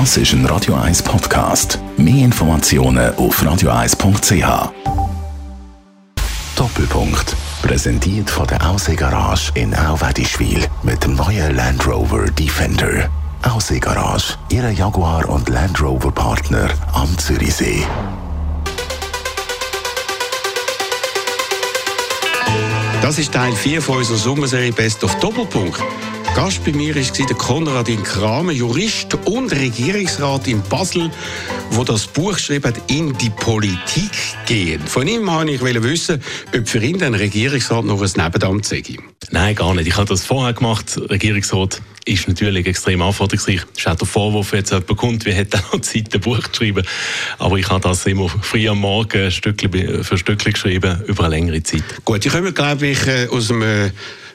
Das ist ein Radio 1 Podcast. Mehr Informationen auf radio1.ch. Doppelpunkt. Präsentiert von der Aussee Garage in Auwedischwil mit dem neuen Land Rover Defender. Aussee Garage, Ihre Jaguar und Land Rover Partner am Zürichsee. Das ist Teil 4 von unserer Sommerserie Best of Doppelpunkt. Gast bei mir war der Konradin Kramer, Jurist und Regierungsrat in Basel, wo das Buch geschrieben hat, in die Politik gehen. Von ihm wollte ich wissen, ob für ihn ein Regierungsrat noch ein Nebenamt sei. Nein, gar nicht. Ich habe das vorher gemacht. Regierungsrat ist natürlich extrem anforderungsreich. Es ist auch der Vorwurf, jetzt jemand kommt, wie hätte er noch Zeit, ein Buch zu schreiben. Aber ich habe das immer früh am Morgen Stückchen für Stückchen geschrieben, über eine längere Zeit. Gut, ich komme, glaube ich, äh, aus einem äh,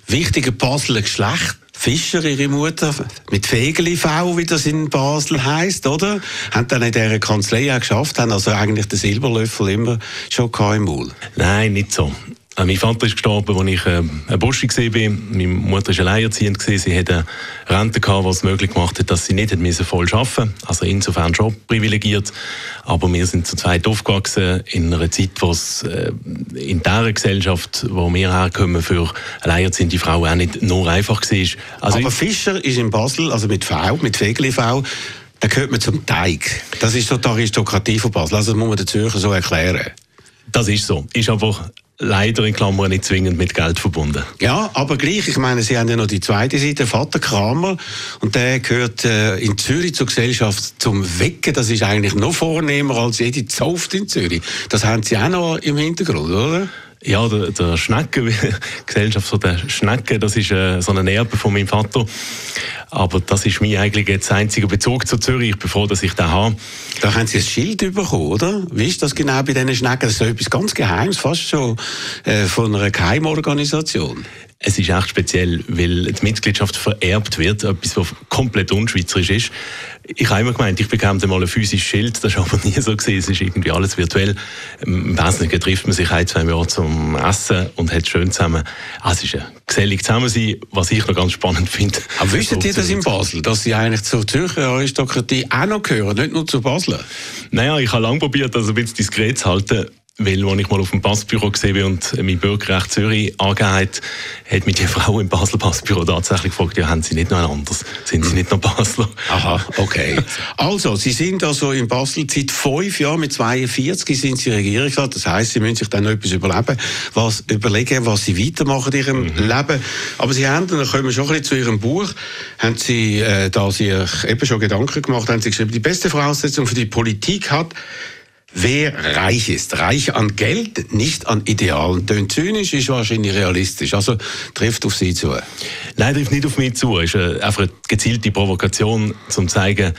wichtigen Basler Geschlecht. Fischer, ihre Mutter, mit Fegeli V, wie das in Basel heißt, oder? Haben dann in dieser Kanzlei auch geschafft, haben also eigentlich den Silberlöffel immer schon im Maul. Nein, nicht so. Äh, mein Vater ist gestorben, als ich äh, ein Bursche war. Meine Mutter war alleinerziehend. Sie hatte eine Rente, die es möglich gemacht hat, dass sie nicht voll arbeiten musste. Also insofern schon privilegiert. Aber wir sind zu zweit aufgewachsen in einer Zeit, wo es äh, in dieser Gesellschaft, wo wir herkommen, für alleinerziehende Frauen auch nicht nur einfach war. Also Aber Fischer ist in Basel, also mit V, mit Fegeli V, da gehört man zum Teig. Das ist so die Aristokratie von Basel. Also das muss man den Zürcher so erklären. Das ist so. Ist aber leider in Klammern nicht zwingend mit Geld verbunden. Ja, aber gleich, ich meine, Sie haben ja noch die zweite Seite, Vater Kramer, und der gehört äh, in Zürich zur Gesellschaft zum Wecken. Das ist eigentlich noch vornehmer als jede Zoft in Zürich. Das haben Sie auch noch im Hintergrund, oder? Ja, der, der Schnecken, Gesellschaft der Schnecken, das ist äh, so eine Erbe von meinem Vater. Aber das ist mein eigentlich jetzt einziger Bezug zu Zürich. Ich bin froh, dass ich den habe. Da haben Sie ein Schild bekommen, oder? Wie ist das genau bei diesen Schnecken? Das ist so etwas ganz Geheimes, fast schon äh, von einer Geheimorganisation. Es ist echt speziell, weil die Mitgliedschaft vererbt wird, etwas, was komplett unschweizerisch ist. Ich habe immer gemeint, ich bekomme mal ein physisches Schild, das war aber nie so gewesen. Es ist irgendwie alles virtuell. Im Wesentlichen trifft man sich ein, zwei Jahre zum Essen und hat schön zusammen. Ah, es ist ein gesellig Zusammensein, was ich noch ganz spannend finde. Aber wissen Sie das in Basel, dass Sie eigentlich zur Zürcher Aristokratie auch noch gehören, nicht nur zu Basel? Naja, ich habe lange probiert, das ein bisschen diskret zu halten. Weil, als ich mal auf dem Passbüro gesehen und mein Bürgerrecht Zürich angegeben hat, hat mich die Frau im Basel Passbüro tatsächlich gefragt, ja, haben Sie nicht noch ein anderes? Sind Sie nicht noch Basler? Aha, okay. also, Sie sind also in Basel seit fünf Jahren, mit 42 sind Sie Regierungsrat. Das heisst, Sie müssen sich dann noch etwas überleben, was, überlegen, was Sie weitermachen in Ihrem mhm. Leben. Aber Sie haben, dann kommen wir schon ein bisschen zu Ihrem Buch, haben Sie, äh, da Sie eben schon Gedanken gemacht haben, Sie geschrieben, die beste Voraussetzung für die Politik hat, Wer reich ist, reich an Geld, nicht an Idealen. Tönt zynisch, ist wahrscheinlich realistisch. Also trifft auf Sie zu. Nein, trifft nicht auf mich zu. Es ist einfach eine gezielte Provokation, um zu zeigen,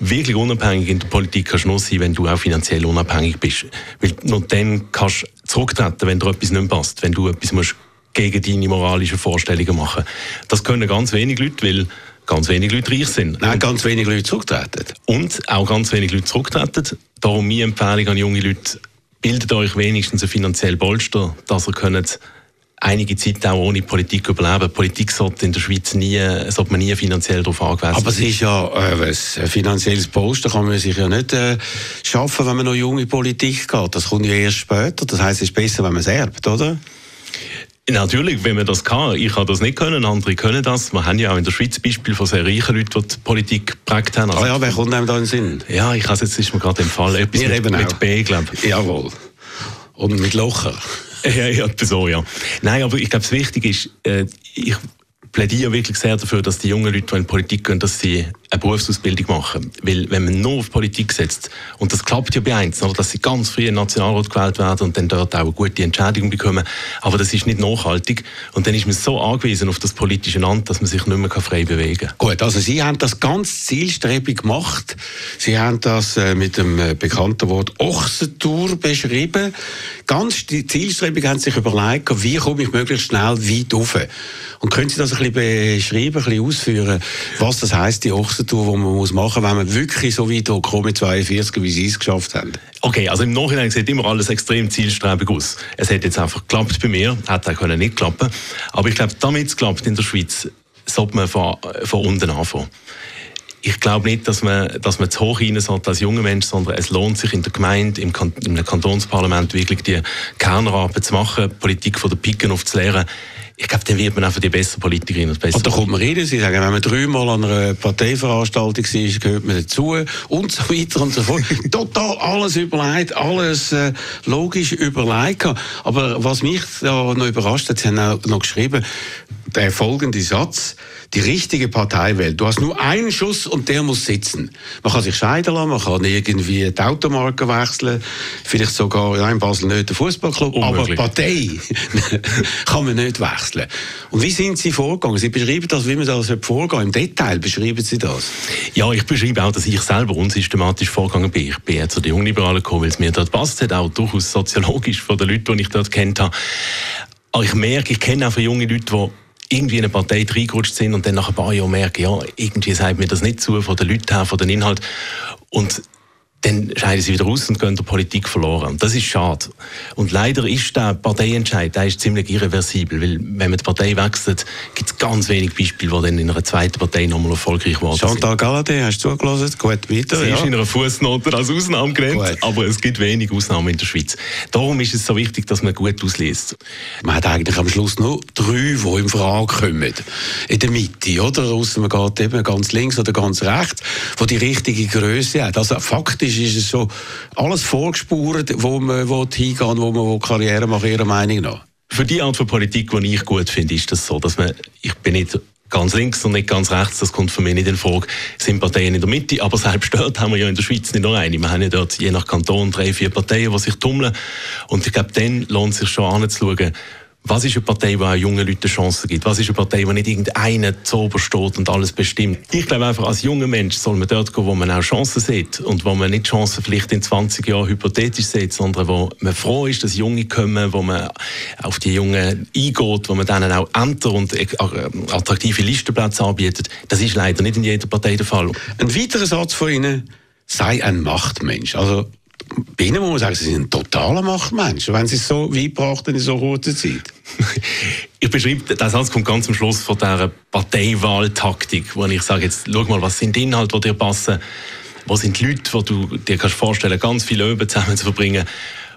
wirklich unabhängig in der Politik kannst du nur sein, wenn du auch finanziell unabhängig bist. Weil nur dann kannst du zurücktreten, wenn dir etwas nicht passt, wenn du etwas musst gegen deine moralischen Vorstellungen machen. Das können ganz wenige Leute, weil ganz wenige Leute reich sind. Nein, ganz wenige Leute zurücktreten. Und auch ganz wenige Leute zurücktreten. Darum meine Empfehlung an junge Leute, bildet euch wenigstens ein finanzielles Polster, dass ihr könnt einige Zeit auch ohne Politik überleben. Politik sollte in der Schweiz nie, sollte man nie finanziell darauf angewiesen Aber es ist ja, äh, ein finanzielles Polster kann man sich ja nicht äh, schaffen, wenn man noch junge Politik geht. Das kommt ja erst später. Das heißt, es ist besser, wenn man es erbt, oder? Natürlich, wenn man das kann. Ich habe das nicht können, andere können das. Wir haben ja auch in der Schweiz Beispiele von sehr reichen Leuten, die die Politik geprägt haben. Also, ah ja, wer kommt einem da in den Sinn? Ja, ich habe jetzt ist mir gerade im Fall etwas mit, eben mit B, glaube ich. Jawohl. Und mit Locher. ja, ja, so, ja. Nein, aber ich glaube, das Wichtige ist, äh, ich plädiere wirklich sehr dafür, dass die jungen Leute, die in die Politik gehen, dass sie eine Berufsausbildung machen. Weil, wenn man nur auf Politik setzt, und das klappt ja bei eins, dass sie ganz früh in Nationalrat gewählt werden und dann dort auch eine gute Entscheidung bekommen, aber das ist nicht nachhaltig. Und dann ist man so angewiesen auf das politische Land, dass man sich nicht mehr frei bewegen kann. Gut, also Sie haben das ganz zielstrebig gemacht. Sie haben das äh, mit dem äh, bekannten Wort Ochsentour beschrieben. Ganz zielstrebig haben Sie sich überlegt, wie komme ich möglichst schnell weit rauf. Und können Sie das ein bisschen beschreiben, ein bisschen ausführen, was das heisst, die Ochsentour Tour, die man muss machen muss, wenn man wirklich so weit kommt mit 42, wie sie es geschafft haben? Okay, also im Nachhinein sieht immer alles extrem zielstrebig aus. Es hat jetzt einfach geklappt bei mir, hat auch nicht klappen Aber ich glaube, damit es klappt in der Schweiz, sollte man von, von unten anfangen. Ich glaube nicht, dass man, dass man zu hoch rein sollte als junger Mensch, sondern es lohnt sich in der Gemeinde, im, kan im Kantonsparlament wirklich die Kernarbeit zu machen, Politik von der Piken auf zu ich glaube, dann wird man einfach die bessere Politikerin und bessere. Und da kommt man rein, Sie sagen, wenn man dreimal an einer Parteiveranstaltung ist, gehört man dazu und so weiter und so fort. Total alles überlegt, alles äh, logisch überlegt. Aber was mich da noch überrascht hat, Sie haben auch noch geschrieben, der folgende Satz, die richtige Partei wählt. Du hast nur einen Schuss und der muss sitzen. Man kann sich scheiden lassen, man kann irgendwie die Automarke wechseln, vielleicht sogar ja, in Basel nicht der Fußballclub, aber Partei kann man nicht wechseln. Und wie sind Sie vorgegangen? Sie beschreiben das, wie man das vorgehen Im Detail beschreiben Sie das? Ja, ich beschreibe auch, dass ich selber unsystematisch vorgegangen bin. Ich bin ja zu den Jungliberalen gekommen, weil es mir dort passt hat, auch durchaus soziologisch von den Leuten, die ich dort kennt habe. Aber ich merke, ich kenne auch junge Leute, die irgendwie in eine Partei reingerutscht sind und dann nach ein paar Jahren merken, ja, irgendwie sagt mir das nicht zu, von den Leuten her, von den Inhalt. Und dann scheiden sie wieder aus und gehen der Politik verloren. Das ist schade. Und leider ist der Parteientscheid, der ist ziemlich irreversibel, weil wenn man die Partei wechselt, gibt es ganz wenig Beispiele, die dann in einer zweiten Partei nochmal erfolgreich sind. Chantal Galladay, hast du zugelassen? Gut, weiter. Sie ja. ist in einer Fußnote als Ausnahme genannt, aber es gibt wenig Ausnahmen in der Schweiz. Darum ist es so wichtig, dass man gut ausliest. Man hat eigentlich am Schluss noch drei, die in Frage kommen. In der Mitte, oder? Ausser man geht eben ganz links oder ganz rechts, wo die richtige Größe hat. Also faktisch ist es so alles vorgespurt, wo man hingehen wo man Karriere macht, Ihrer Meinung nach? Für die Art von Politik, die ich gut finde, ist das so, dass man, ich bin nicht ganz links und nicht ganz rechts, das kommt für mich nicht in Frage, sind Parteien in der Mitte, aber selbst dort haben wir ja in der Schweiz nicht nur eine. Wir haben ja dort je nach Kanton drei, vier Parteien, die sich tummeln und ich glaube, dann lohnt es sich schon anzuschauen, was ist eine Partei, die auch jungen Leuten Chancen gibt? Was ist eine Partei, die nicht irgendeiner zu oben steht und alles bestimmt? Ich glaube einfach, als junger Mensch soll man dort gehen, wo man auch Chancen sieht und wo man nicht Chancen vielleicht in 20 Jahren hypothetisch sieht, sondern wo man froh ist, dass Junge kommen, wo man auf die Jungen eingeht, wo man denen auch Ämter und äh, attraktive Listenplätze anbietet. Das ist leider nicht in jeder Partei der Fall. Ein weiterer Satz von Ihnen, sei ein Machtmensch. Also bei Ihnen muss man sagen, Sie sind ein totaler Machtmensch, wenn Sie es so weit brachten in so kurzer Zeit. ich beschreibe, der Satz kommt ganz am Schluss von dieser Parteiwahltaktik, wo ich sage, jetzt schau mal, was sind die Inhalte, die dir passen, wo sind die Leute, die du dir kannst vorstellen ganz viele Öben zusammen zu verbringen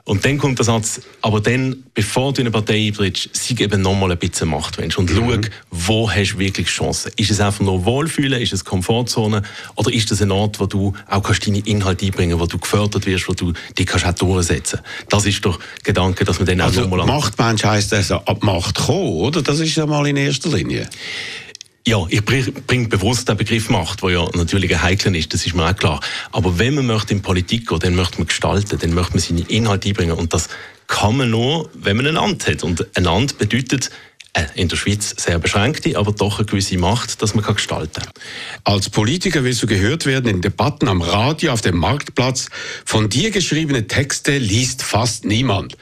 und dann kommt der Satz, aber dann, bevor du in eine Partei eintrittst, sei eben nochmal ein bisschen Machtmensch und mhm. schau, wo hast du wirklich Chancen. Ist es einfach nur Wohlfühlen, ist es Komfortzone oder ist es ein Ort, wo du auch kannst deine Inhalte einbringen kannst, wo du gefördert wirst, wo du dich kannst auch durchsetzen Das ist doch der Gedanke, dass man dann also auch nochmal... Machtmensch heisst also ab Macht kommen, oder? Das ist ja mal in erster Linie. Ja, ich bringe bewusst den Begriff Macht, der ja natürlich ein heikler ist, das ist mir auch klar. Aber wenn man möchte in Politik gehen, dann möchte man gestalten, dann möchte man seine Inhalte einbringen und das kann man nur, wenn man ein Amt hat. Und ein Amt bedeutet äh, in der Schweiz sehr beschränkte, aber doch eine gewisse Macht, dass man gestalten kann. Als Politiker willst du gehört werden in Debatten am Radio, auf dem Marktplatz. Von dir geschriebene Texte liest fast niemand.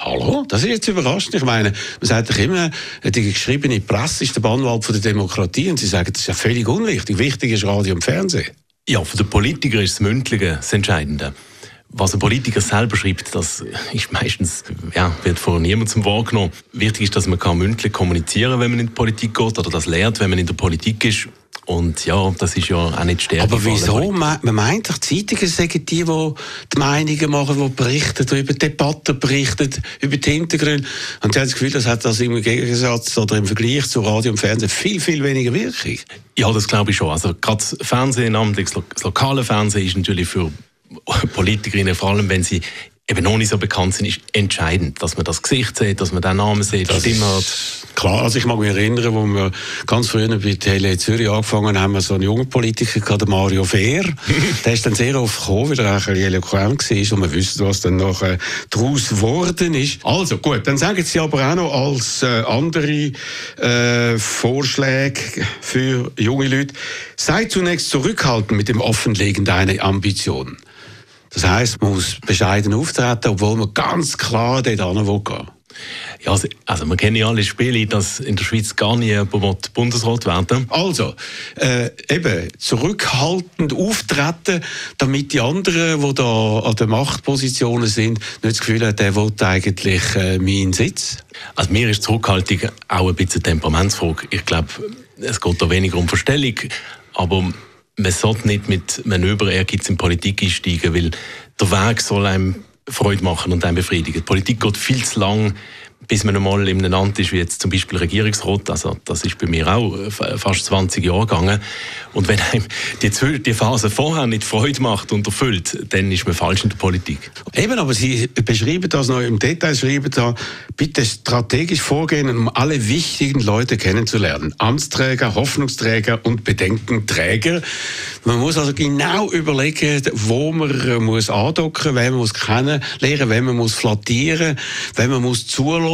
Hallo? Das ist jetzt überraschend. Ich meine, man sagt doch immer, die geschriebene Presse ist der Bannwald der Demokratie und Sie sagen, das ist ja völlig unwichtig. Wichtig ist Radio und Fernsehen. Ja, für den Politiker ist das Mündliche das Entscheidende. Was ein Politiker selber schreibt, das ist meistens, ja, wird von niemandem wahrgenommen. Wichtig ist, dass man kann mündlich kommunizieren kann, wenn man in die Politik geht, oder das lernt, wenn man in der Politik ist. Und ja, das ist ja auch nicht stärker. Aber wieso? Man, meint doch, die Zeitungen sagen die, die die Meinungen machen, die berichten, über Debatten berichten, über die Hintergründe. Und sie haben das Gefühl, das hat das im Gegensatz oder im Vergleich zu Radio und Fernsehen viel, viel weniger Wirkung. Ja, das glaube ich schon. Also gerade Fernsehen, namentlich das lokale Fernsehen, ist natürlich für Politikerinnen, vor allem wenn sie eben noch nicht so bekannt sind, ist entscheidend, dass man das Gesicht sieht, dass man den Namen sieht, das Stimme hat. Klar, also ich mag mich erinnern, wo wir ganz früher bei Tele Zürich angefangen haben, haben wir so einen jungen Politiker gehabt, Mario Fehr. der ist dann sehr oft gekommen, weil er auch ein eloquent war und wir wissen, was dann nachher daraus geworden ist. Also gut, dann sagen Sie aber auch noch als äh, andere äh, Vorschläge für junge Leute, sei zunächst zurückhaltend mit dem Offenlegen deiner Ambitionen. Das heisst, man muss bescheiden auftreten, obwohl man ganz klar dort hin will Ja, also, also wir kennen ja alle Spiele, dass in der Schweiz gar nie jemand Bundesrat werden Also, äh, eben, zurückhaltend auftreten, damit die anderen, die da an den Machtpositionen sind, nicht das Gefühl haben, der will eigentlich äh, meinen Sitz. Also mir ist Zurückhaltung auch ein bisschen Temperamentsfrage. Ich glaube, es geht da weniger um Verstellung, aber man sollte nicht mit Manöver Ehrgeiz in Politik einsteigen, weil der Weg soll einem Freude machen und einen befriedigen. Die Politik geht viel zu lang bis man einmal in einem Amt ist, wie jetzt zum Beispiel Regierungsrat, also das ist bei mir auch äh, fast 20 Jahre gegangen. Und wenn einem die, die Phase vorher nicht Freude macht und erfüllt, dann ist man falsch in der Politik. Eben, aber Sie beschreiben das noch im Detail, schreiben da, bitte strategisch vorgehen, um alle wichtigen Leute kennenzulernen. Amtsträger, Hoffnungsträger und Bedenkenträger. Man muss also genau überlegen, wo man muss andocken, wen man muss kennenlernen, wen man muss flattieren, wen man muss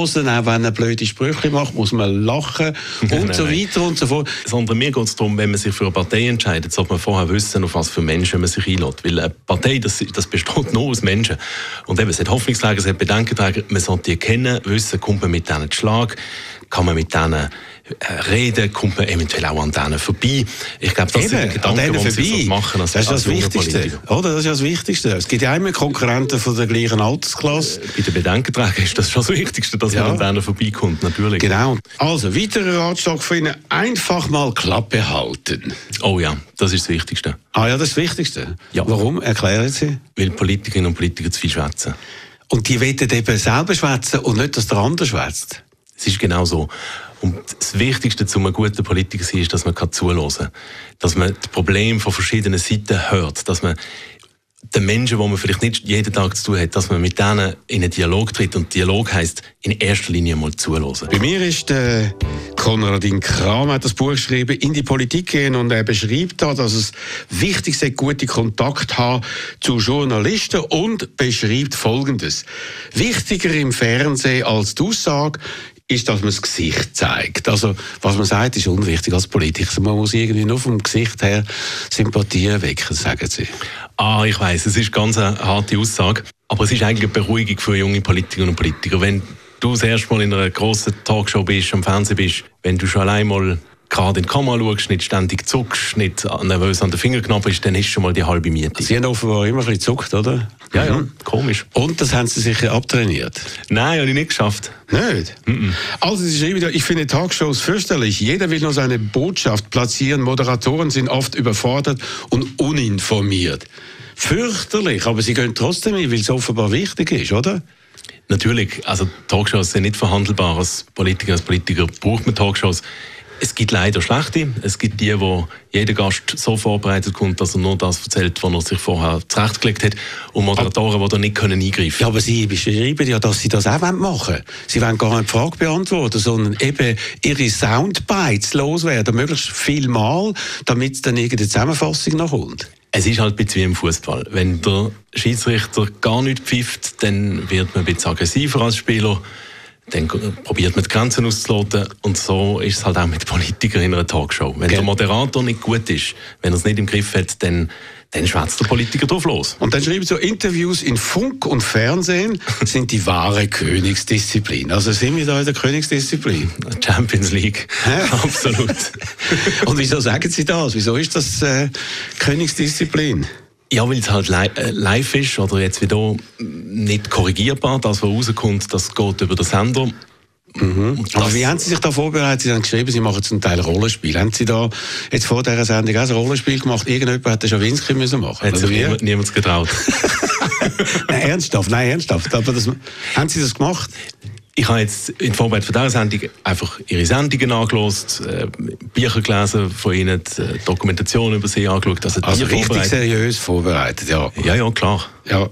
zuhören, auch wenn er blöde Sprüche macht, muss man lachen und nein, so weiter und so fort. Sondern mir geht es darum, wenn man sich für eine Partei entscheidet, sollte man vorher wissen, auf was für Menschen man sich einlädt. Weil eine Partei, das, das besteht nur aus Menschen. Und eben, es hat Hoffnungsträger, es hat Bedenkenträger, man sollte die kennen, wissen, kommt man mit denen zu Schlag, kann man mit denen äh, reden, kommt man eventuell auch an denen vorbei. Ich glaube, das Eben, sind Gedanken, die vorbei. So machen. Als, das ist das Wichtigste. Oder? Das ist das Wichtigste. Es gibt ja immer Konkurrenten von der gleichen Altersklasse. Bei den Bedenkenträgern ist das schon das Wichtigste, dass ja. man an denen vorbeikommt, natürlich. Genau. Also, weiterer Ratschlag von Ihnen, einfach mal Klappe halten. Oh ja, das ist das Wichtigste. Ah ja, das ist das Wichtigste? Ja. Warum? Erklären Sie. Weil Politikerinnen und Politiker zu viel schwätzen. Und die wollen eben selber schwätzen und nicht, dass der andere schwätzt. Es ist genau so. Und das Wichtigste zu einem guten Politiker sein, ist, dass man zuhören kann. Dass man das Problem von verschiedenen Seiten hört. Dass man den Menschen, die man vielleicht nicht jeden Tag zu tun hat, dass man mit denen in einen Dialog tritt. Und Dialog heisst, in erster Linie mal zuhören. Bei mir ist äh, Konradin Kram das Buch geschrieben, in die Politik gehen und er beschreibt da, dass es wichtig ist, gute Kontakt haben zu Journalisten und beschreibt Folgendes. Wichtiger im Fernsehen als die Aussage ist, dass man das Gesicht zeigt. Also, was man sagt, ist unwichtig als Politiker. Man muss irgendwie nur vom Gesicht her Sympathie wecken, sagen Sie. Ah, ich weiß, es ist ganz eine harte Aussage. Aber es ist eigentlich eine Beruhigung für junge Politikerinnen und Politiker. Wenn du das erste Mal in einer grossen Talkshow bist, am Fernsehen bist, wenn du schon allein mal gerade in die Kamera schaust, nicht ständig zuckst, nicht nervös an den Finger knabbelst, dann ist schon mal die halbe Miete. Sie haben offenbar immer ein bisschen zuckt, oder? Ja, ja, mhm. komisch. Und das haben Sie sicher abtrainiert? Nein, habe ich nicht geschafft. Nicht? Mhm. Also, Sie schreiben wieder, ich finde Talkshows fürchterlich. Jeder will nur seine Botschaft platzieren. Moderatoren sind oft überfordert und uninformiert. Fürchterlich, aber Sie gehen trotzdem hin, weil es offenbar wichtig ist, oder? Natürlich, also Talkshows sind nicht verhandelbar. Als Politiker, als Politiker braucht man Talkshows. Es gibt leider schlechte. Es gibt die, wo jeder Gast so vorbereitet kommt, dass er nur das erzählt, was er sich vorher zurechtgelegt hat. Und Moderatoren, die da nicht können eingreifen können. Ja, aber Sie beschreiben ja, dass Sie das auch machen wollen. Sie wollen gar nicht die Frage beantworten, sondern eben Ihre Soundbites loswerden, möglichst viel Mal, damit es dann irgendeine Zusammenfassung noch kommt. Es ist halt ein bisschen wie im Fußball. Wenn der Schiedsrichter gar nicht pfifft, dann wird man ein bisschen aggressiver als Spieler dann probiert man die Grenzen auszuloten und so ist es halt auch mit Politikern in einer Talkshow. Wenn okay. der Moderator nicht gut ist, wenn er es nicht im Griff hat, dann dann schwätzt der Politiker drauf los. Und dann schreibt so, Interviews in Funk und Fernsehen sind die wahre Königsdisziplin. Also sind wir da in der Königsdisziplin? Champions League, absolut. und wieso sagen Sie das? Wieso ist das äh, Königsdisziplin? Ja, weil es halt äh, live ist oder jetzt wieder nicht korrigierbar. Das, was rauskommt, das geht über den Sender. Mhm. Aber wie haben Sie sich da vorbereitet? Sie haben geschrieben, Sie machen zum Teil Rollenspiel. Haben Sie da jetzt vor dieser Sendung auch ein Rollenspiel gemacht? Irgendjemand hätte Schawinski müssen machen Hat sich niemand, niemand getraut. nein, ernsthaft, nein, ernsthaft. Aber das, haben Sie das gemacht? Ich habe jetzt in Vorbereitung von dieser Sendung einfach Ihre Sendungen angeschaut, äh, Bücher gelesen von Ihnen, äh, Dokumentation über Sie angeschaut. Also, also richtig seriös vorbereitet, ja. Ja, ja, klar. Ja.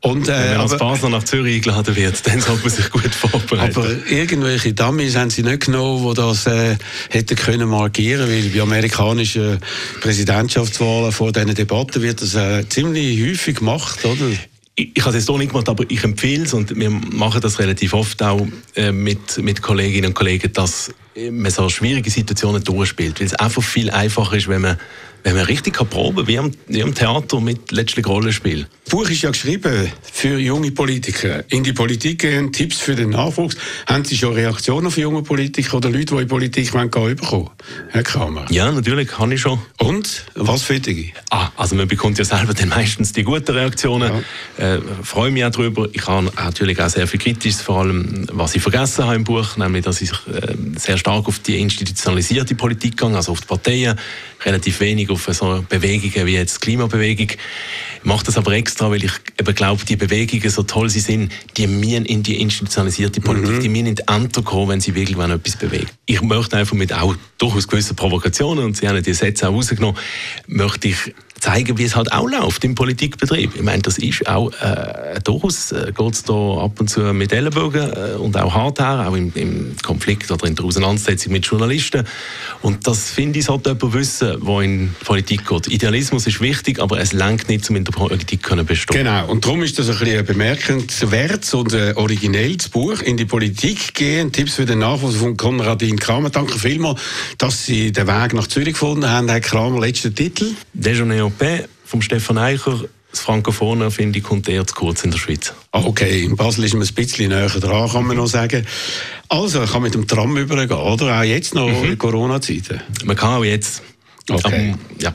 Und, äh, Wenn man als Basler nach Zürich eingeladen wird, dann sollte man sich gut vorbereiten. Aber irgendwelche Dummies haben sie nicht genommen, die das äh, hätten können markieren weil bei amerikanischen Präsidentschaftswahlen vor diesen Debatten wird das äh, ziemlich häufig gemacht, oder? Ich, ich habe es so nicht gemacht, aber ich empfehle es und wir machen das relativ oft auch äh, mit, mit Kolleginnen und Kollegen, dass man so schwierige Situationen durchspielt, weil es einfach viel einfacher ist, wenn man wenn man richtig kann proben wie am, wie am Theater mit letztlich Rollenspiel. Das Buch ist ja geschrieben für junge Politiker. In die Politik gehen, Tipps für den Nachwuchs. Haben Sie schon Reaktionen auf junge Politiker oder Leute, die in Politik gehen bekommen Herr Kramer? Ja, natürlich, habe ich schon. Und? Was für die? Ah, also man bekommt ja selber dann meistens die guten Reaktionen. Ja. Äh, freue mich auch darüber. Ich habe natürlich auch sehr viel Kritisches, vor allem, was ich vergessen habe im Buch, nämlich, dass ich äh, sehr stark auf die institutionalisierte Politik gegangen, also auf die Parteien, relativ wenig auf so Bewegungen wie jetzt die Klimabewegung. Ich mache das aber extra, weil ich eben glaube, die Bewegungen, so toll sie sind, die müssen in die institutionalisierte Politik, mhm. die müssen in die Ämter kommen, wenn sie wirklich etwas bewegen. Ich möchte einfach mit auch durchaus gewissen Provokationen, und Sie haben die Sätze auch rausgenommen, möchte ich zeigen, wie es halt auch läuft im Politikbetrieb. Ich meine, das ist auch äh, durchaus, äh, geht es da ab und zu mit Ellenbogen äh, und auch hart her, auch im, im, Konflikt oder in der Auseinandersetzung mit Journalisten. Und das finde ich, sollte jemand wissen, der in die Politik geht. Idealismus ist wichtig, aber es lenkt nicht, um in der Politik können bestehen. Genau, und darum ist das ein bisschen bemerkenswert und ein originelles Buch «In die Politik gehen», Tipps für den Nachwuchs von Konradin Kramer. Danke vielmals, dass Sie den Weg nach Zürich gefunden haben. Herr Kramer, letzter Titel? «Déjeuner Europä vom Stefan Eicher. Das Frankophone, finde ich, kommt eher zu kurz in der Schweiz. Okay, in Basel ist man ein bisschen näher dran, kann man noch sagen. Also, kann mit dem Tram übergehen, oder? Auch jetzt noch mhm. in Corona-Zeiten? Man kann auch jetzt. Okay. Um, ja.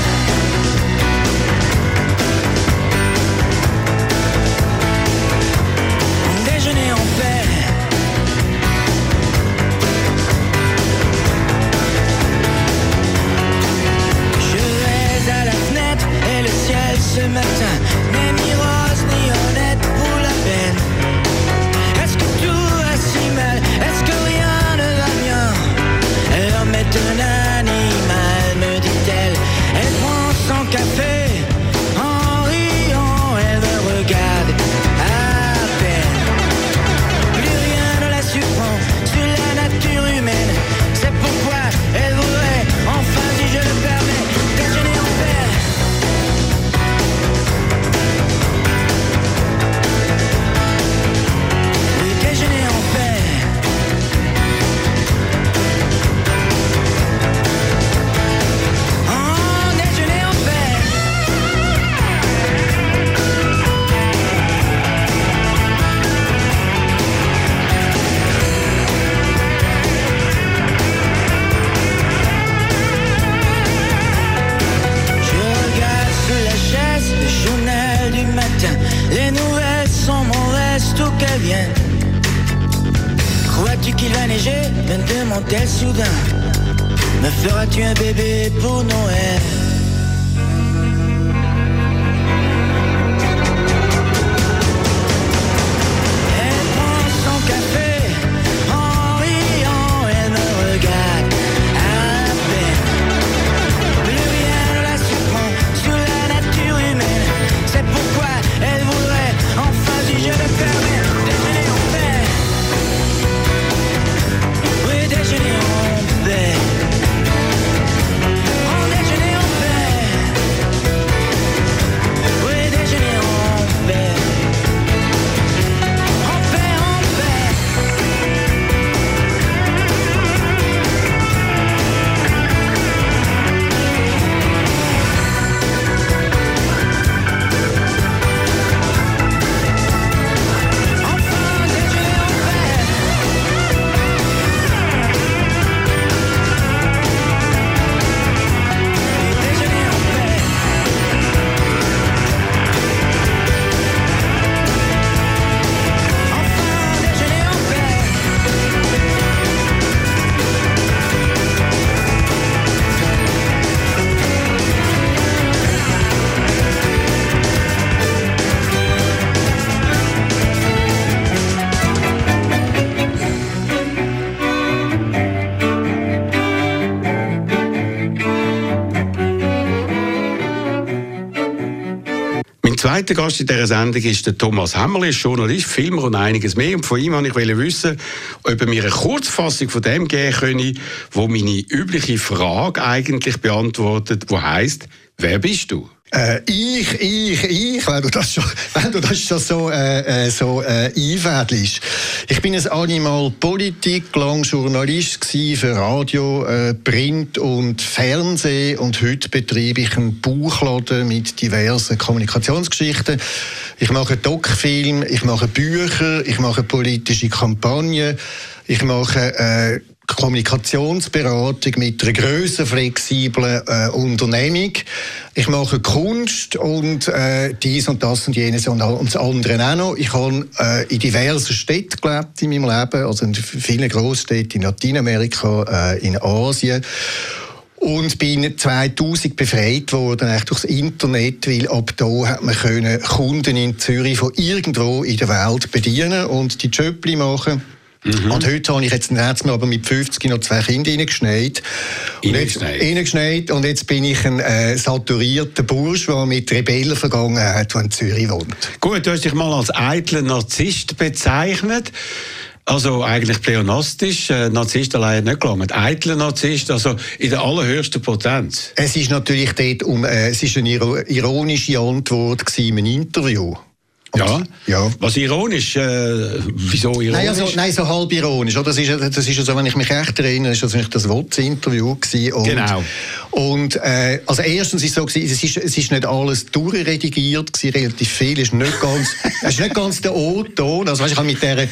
Zweite Gast in dieser Sendung ist der Thomas Hämmerli, ist Journalist, Filmer und einiges mehr. Und von ihm wollte ich wissen, ob er mir eine Kurzfassung von dem geben könne, wo meine übliche Frage eigentlich beantwortet, wo heißt, wer bist du? Äh, ich, ich, ich, wenn du das schon, wenn du das schon so, äh, äh so äh, einfädelst. Ich bin ein Animal Politik, lang Journalist für Radio, äh, Print und Fernsehen und heute betreibe ich einen Buchladen mit diversen Kommunikationsgeschichten. Ich mache Doc-Film, ich mache Bücher, ich mache politische Kampagnen, ich mache äh, Kommunikationsberatung mit einer grösser flexiblen äh, Unternehmung. Ich mache Kunst und äh, dies und das und jenes und, und das andere auch noch. Ich habe äh, in diversen Städten gelebt in meinem Leben, also in vielen Großstädten in Lateinamerika, äh, in Asien und bin 2000 befreit worden eigentlich durchs Internet, weil ab da hat man können Kunden in Zürich von irgendwo in der Welt bedienen und die Jobli machen. Mhm. Und heute habe ich jetzt, jetzt aber mit 50 noch zwei Kinder reingeschneit. Reingeschneit. Und jetzt bin ich ein äh, saturierter Bourgeois mit Rebellenvergangenheit, der in Zürich wohnt. Gut, du hast dich mal als eitler Narzisst bezeichnet. Also eigentlich pleonastisch, äh, Narzisst allein nicht gelangt. Eitler Narzisst, also in der allerhöchsten Potenz. Es ist natürlich dort um, äh, es ist eine ironische Antwort im Interview. Ja, ja. Was ironisch, äh, wieso ironisch? Nein, also, nein, so halb ironisch. Das ist, das ist so, wenn ich mich recht erinnere, ist das nicht das WOTS-Interview Genau. Und äh, also erstens ist so es ist, es ist nicht alles durchredigiert gewesen, relativ viel ist nicht ganz, es ist nicht ganz der O-Ton. Also weißt, ich habe mit der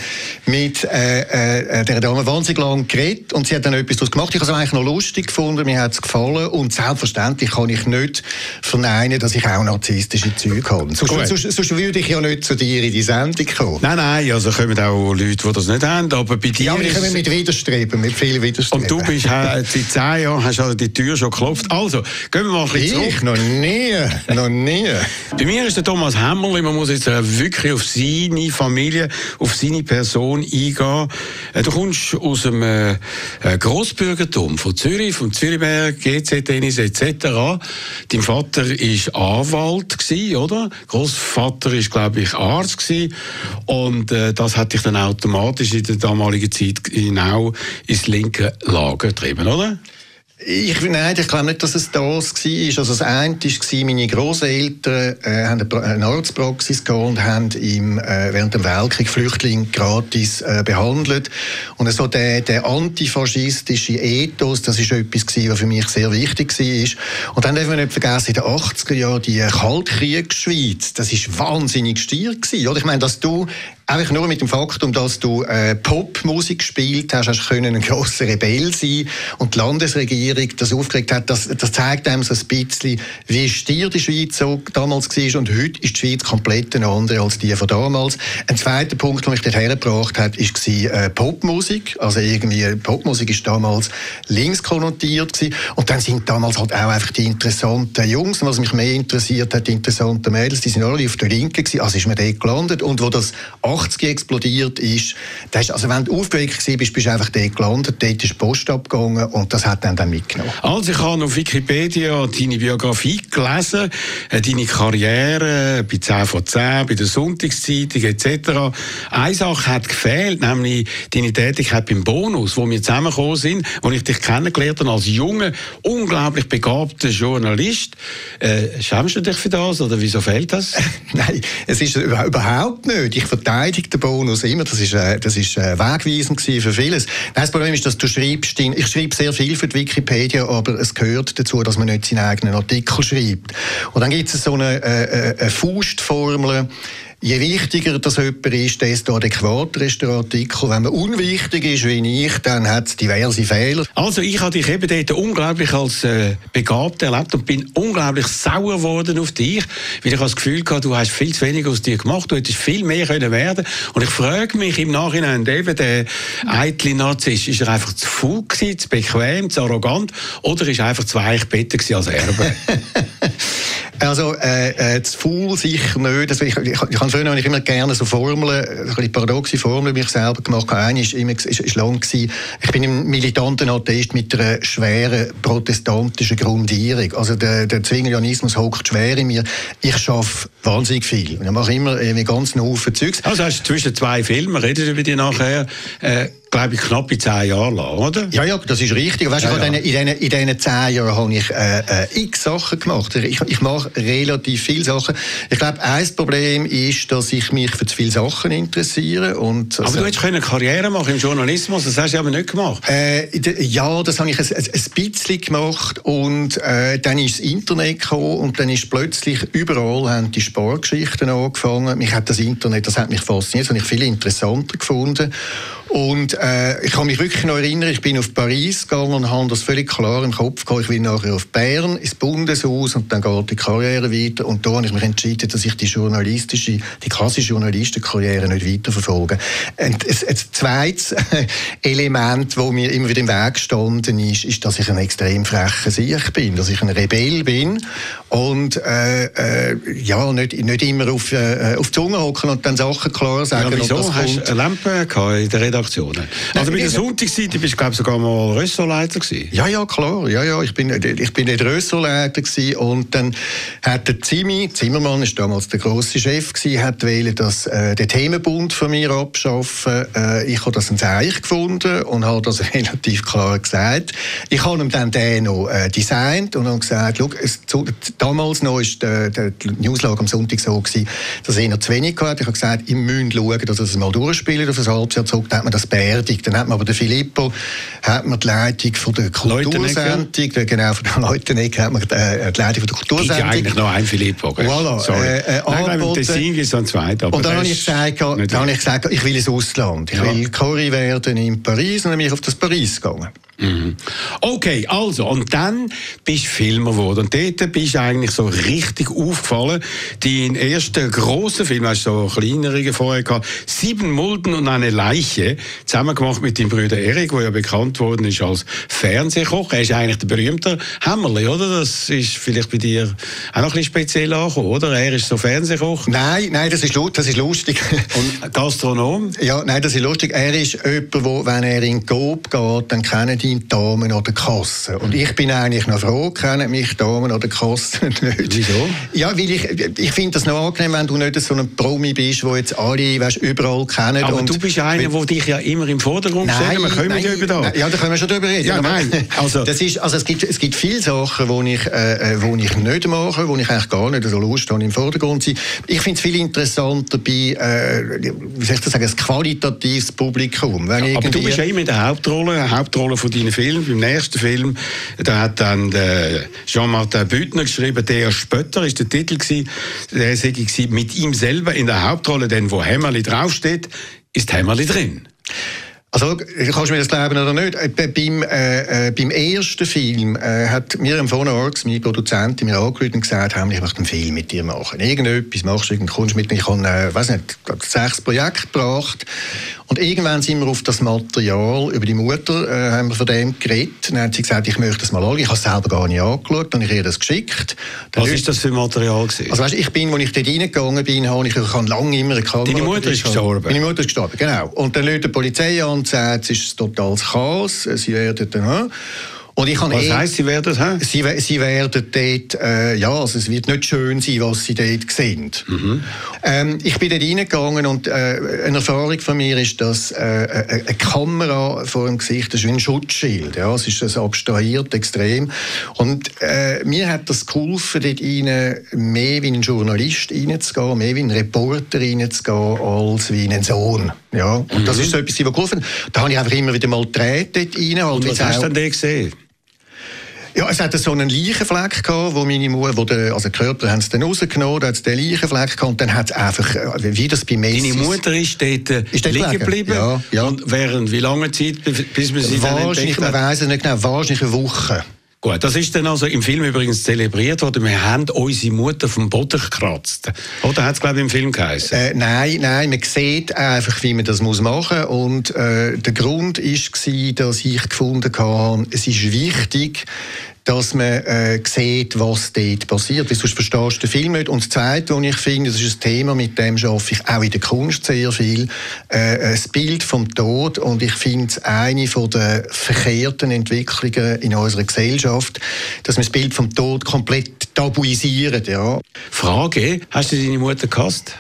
mit äh, äh, der Dame wahnsinnig lang geredet und sie hat dann etwas daraus gemacht. Ich habe es eigentlich noch lustig gefunden, mir hat es gefallen und selbstverständlich kann ich nicht verneinen, dass ich auch narzisstische Züge habe. Sonst, sonst, sonst würde ich ja nicht zu dir in die Sendung kommen. Nein, nein, also kommen auch Leute, die das nicht haben, aber bei dir... Ja, aber ich komme mit Widerstreben, mit viel Widerstreben. Und du bist seit zehn Jahren, hast also die Tür schon geklopft. Also, gehen wir mal ein bisschen ich? Noch nie, noch nie. bei mir ist der Thomas Hämmerli, man muss jetzt äh, wirklich auf seine Familie, auf seine Person eingehen. Äh, du kommst aus dem äh, Grossbürgertum von Zürich, vom Zürichberg, GZ, Tennis etc. Dein Vater war Anwalt, gewesen, oder? Großvater ist, glaube ich, Arzt gewesen. Und äh, das hat dich dann automatisch in der damaligen Zeit genau ins linke Lager getrieben, oder? Ich, nein, ich glaube nicht, dass es das war. Also das eine war, meine Großeltern äh, haben eine Arztpraxis gehabt und haben im, äh, während dem Weltkrieg Flüchtlinge gratis äh, behandelt. Und so der, der antifaschistische Ethos, das ist etwas gewesen, was für mich sehr wichtig war. Und dann dürfen wir nicht vergessen, in den 80er Jahren die Kaltkriegsschweiz, das ist wahnsinnig stier. Oder? Ich meine, dass du Einfach nur mit dem Faktum, dass du äh, Popmusik gespielt hast, hast können ein grosser Rebell sein und die Landesregierung das aufgeregt hat, das, das zeigt einem so ein bisschen, wie stier die Schweiz so damals war und heute ist die Schweiz komplett eine andere als die von damals. Ein zweiter Punkt, der mich dort hergebracht hat, ist äh, Popmusik. Also irgendwie, Popmusik ist damals links konnotiert gewesen. und dann sind damals halt auch einfach die interessanten Jungs, was mich mehr interessiert hat, die interessanten Mädels, die sind alle auf der Linken gewesen, also ist man dort gelandet und wo das 80 explodiert ist, das ist also wenn du aufgeregt bist, bist du einfach dort gelandet, dort ist die Post abgegangen und das hat dann, dann mitgenommen. Also ich habe auf Wikipedia deine Biografie gelesen, deine Karriere bei 10 von 10, bei der Sonntagszeitung etc. Eine Sache hat gefehlt, nämlich deine Tätigkeit beim Bonus, wo wir zusammengekommen sind, wo ich dich kennengelernt habe als junger, unglaublich begabter Journalist. Äh, schämst du dich für das oder wieso fehlt das? Nein, es ist überhaupt nicht. Ich verteidige den Bonus immer. Das ist, äh, das ist äh, wegweisend für vieles. das Problem ist, dass du schreibst, ich schreibe sehr viel für die Wikipedia, aber es gehört dazu, dass man nicht seinen eigenen Artikel schreibt. Und dann gibt es so eine, äh, äh eine Faustformel, Je wichtiger das jemand ist, desto adäquater ist der Artikel. Wenn man unwichtig ist wie ich, dann hat es diverse Fehler. Also ich habe dich eben dort unglaublich als äh, begabt erlebt und bin unglaublich sauer geworden auf dich, weil ich das Gefühl hatte, du hast viel zu wenig aus dir gemacht, du hättest viel mehr können werden Und ich frage mich im Nachhinein, eben der eitle Narzisst, ist er einfach zu faul gewesen, zu bequem, zu arrogant oder ist er einfach zu weich besser als Erbe? Also, äh, äh, zu faul sicher nicht. Also, ich, ich, ich habe früher ich immer gerne so Formeln, bisschen paradoxe Formeln mich selber gemacht. Eine ist, immer, ist, ist lang gewesen. Ich bin ein militanter Atheist mit einer schweren protestantischen Grundierung. Also, der, der Zwinglianismus hockt schwer in mir. Ich schaffe wahnsinnig viel. Ich mache immer irgendwie ganz einen Haufen Zeugs. Also hast du zwischen zwei Filmen, redet über die nachher, äh, glaube ich, knapp in zehn Jahren lang, oder? Ja, ja, das ist richtig. Weißt, Ja, ja. In, diesen, in diesen zehn Jahren habe ich äh, äh, x Sachen gemacht. Ich, ich mache relativ viele Sachen. Ich glaube, ein Problem ist, dass ich mich für zu viele Sachen interessiere. Und, Aber du hättest können Karriere machen im Journalismus, das hast du aber nicht gemacht. Äh, ja, das habe ich ein, ein, ein bisschen gemacht und äh, dann ist das Internet gekommen und dann ist plötzlich überall haben die Spargeschichten angefangen. Mich hat das Internet, das hat mich fasziniert, das habe ich viel interessanter gefunden. Und äh, ich kann mich wirklich noch erinnern, ich bin auf Paris gegangen und habe das völlig klar im Kopf gehabt. Ich will nachher auf Bern, ins Bundeshaus und dann geht die Karriere weiter. Und da habe ich mich entschieden, dass ich die journalistische, die klassische Journalistenkarriere nicht weiterverfolge. Und ein, ein zweites Element, das mir immer wieder im Weg gestanden ist, ist, dass ich ein extrem frecher Sieg bin, dass ich ein Rebell bin und äh, äh, ja, nicht, nicht immer auf, äh, auf die Zunge hocken und dann Sachen klar sagen. Ja, wieso? Hast du Lampe in der Redaktion? Also bei der Sonntagsseite bist du, glaube ich, sogar mal Ressortleiter gewesen. Ja, ja, klar. Ja, ja. Ich bin, ich bin nicht Ressortleiter gewesen. und dann hat der Zimmi, Zimmermann ist damals der grosse Chef gewesen, hat wählen, dass äh, den Themenbund von mir abschaffen. Äh, ich habe das ein Zeichen gefunden und habe das relativ klar gesagt. Ich habe ihm dann den noch äh, designt und habe gesagt, schau, damals noch ist der, der die Newslage am Sonntag so gewesen, dass er noch zu wenig hatte. Ich habe gesagt, ich müsst schauen, dass das mal durchspielt auf ein halbes Jahr zurück. Dann hat man das beerdigt. Dann hat man aber den Filippo, hat man die Leitung von der Kultursendung, genau, von der Leutenecke hat man äh, die Leitung von der Kultursendung. eigentlich noch einen Filippo. gell? Voilà, Sorry. äh, äh, Nein, ich. Tessin es Und dann habe ich gesagt, dann habe ich gesagt, ich will ins Ausland. Ich Ja. will Chori werden in Paris und dann bin ich auf das Paris gegangen. Okay, also, und dann bist du Filmer geworden. Und dort bist du eigentlich so richtig aufgefallen. Dein erster grosser Film, hast du so kleinere vorher gehabt, Sieben Mulden und eine Leiche, zusammen gemacht mit deinem Bruder Erik, der ja bekannt worden ist als Fernsehkoch. Er ist eigentlich der berühmte Hämmerli, oder? Das ist vielleicht bei dir auch noch ein bisschen speziell angekommen, oder? Er ist so Fernsehkoch Nein, nein, das ist, das ist lustig. und Gastronom. Ja, nein, das ist lustig. Er ist jemand, wo, wenn er in Coop geht, dann kennen die ihn Damen an der Kasse. Und ich bin eigentlich noch froh, kennen mich Damen an der Kasse nicht. Wieso? Ja, weil ich, ich finde das noch angenehm, wenn du nicht so ein Promi bist, wo jetzt alle weißt, überall kennen. Aber du bist einer, der dich ja immer im Vordergrund stellt. Wir können ja über das. nein, ja, da können wir schon drüber reden. Ja, nein, also- das ist, also es gibt, es gibt viele Sachen, die ich, äh, äh, wo ich nicht mache, wo ich eigentlich gar nicht so Lust habe, im Vordergrund zu sein. Ich finde es viel interessanter bei, äh, wie soll ich das sagen, ein qualitatives Publikum. Wenn Aber du bist ja immer in der Hauptrolle, Hauptrolle von deinen Filmen. Beim nächsten Film, da hat dann der Jean-Martin Büttner geschrieben, der Spötter ist der Titel gewesen. Der sei mit ihm selber in der Hauptrolle, denn wo Hämmerli draufsteht, ist Hämmerli drin. Also, kannst du mir das glauben oder nicht? Äh, bei- Beim, äh, äh, beim ersten Film äh, hat mir von Arx, meine Produzentin, mir angerufen und gesagt, «Hamli, ich möchte einen Film mit dir machen. Irgendetwas machst du, irgendein kommst mit mir. Ich habe, äh, weiß nicht, sechs Projekte gebracht. Und irgendwann sind wir auf das Material über die Mutter, äh, haben wir von dem geredet. Dann hat sie gesagt, ich möchte das mal anschauen. Ich habe es selber gar nicht angeschaut. Dann habe ich ihr das geschickt. Dann Was ist das für Material gewesen? also weißt, ich bin, als ich dort reingegangen bin, habe ich, ich habe lange immer eine Kamera... Deine Mutter ist gestorben? Meine Mutter ist gestorben, genau. Und dann lädt die Polizei an und sagt, es ist ein totales Chaos, sie werden hm? Und ich Was eh- heisst, sie werden hä? Sie, sie werden dort, äh, ja, also es wird nicht schön sein, was sie dort sehen. Mhm. Ähm, ich bin dort reingegangen und äh, eine Erfahrung von mir ist, dass äh, eine eine Kamera vor dem Gesicht ist wie ein Schutzschild. Ja, es ist also abstrahiert extrem. Und äh, mir hat das geholfen, dort rein mehr wie ein Journalist reinzugehen, mehr wie ein Reporter reinzugehen, als wie ein Sohn. Ja, und das ist so etwas, was geholfen hat. Da habe ich einfach immer wieder mal gedreht dort rein. Halt, Und was es hast du denn da gesehen? ja, es hatte so einen Leichenfleck gehabt, wo meine Mutter, wo der, also den Körper haben sie dann rausgenommen, da hat es den Leichenfleck gehabt und dann hat es einfach, äh, wie das bei Messi... Deine Mutter ist dort, äh, Ist dort liegen geblieben? Ja, ja. Und während wie lange Zeit, bis man sie dann Wahrscheinlich, entdeckt man hat? weiss es nicht genau, wahrscheinlich eine Woche. Gut, das ist dann also im Film übrigens zelebriert worden. Wir haben unsere Mutter vom Boden gekratzt. Oder hat es, glaube ich, im Film geheißen? Äh, nein, nein, man sieht einfach, wie man das muss machen muss. Und äh, der Grund war, dass ich gefunden habe, es ist wichtig, dass man äh, sieht, was dort passiert. Sonst verstehst du den Film nicht. Und das Zweite, was ich finde, das ist ein Thema, mit dem arbeite ich auch in der Kunst sehr viel, äh, das Bild vom Tod. Und ich finde es eine der verkehrten Entwicklungen in unserer Gesellschaft, dass man das Bild vom Tod komplett tabuisiert. Ja. Frage, hast du deine Mutter gehasst?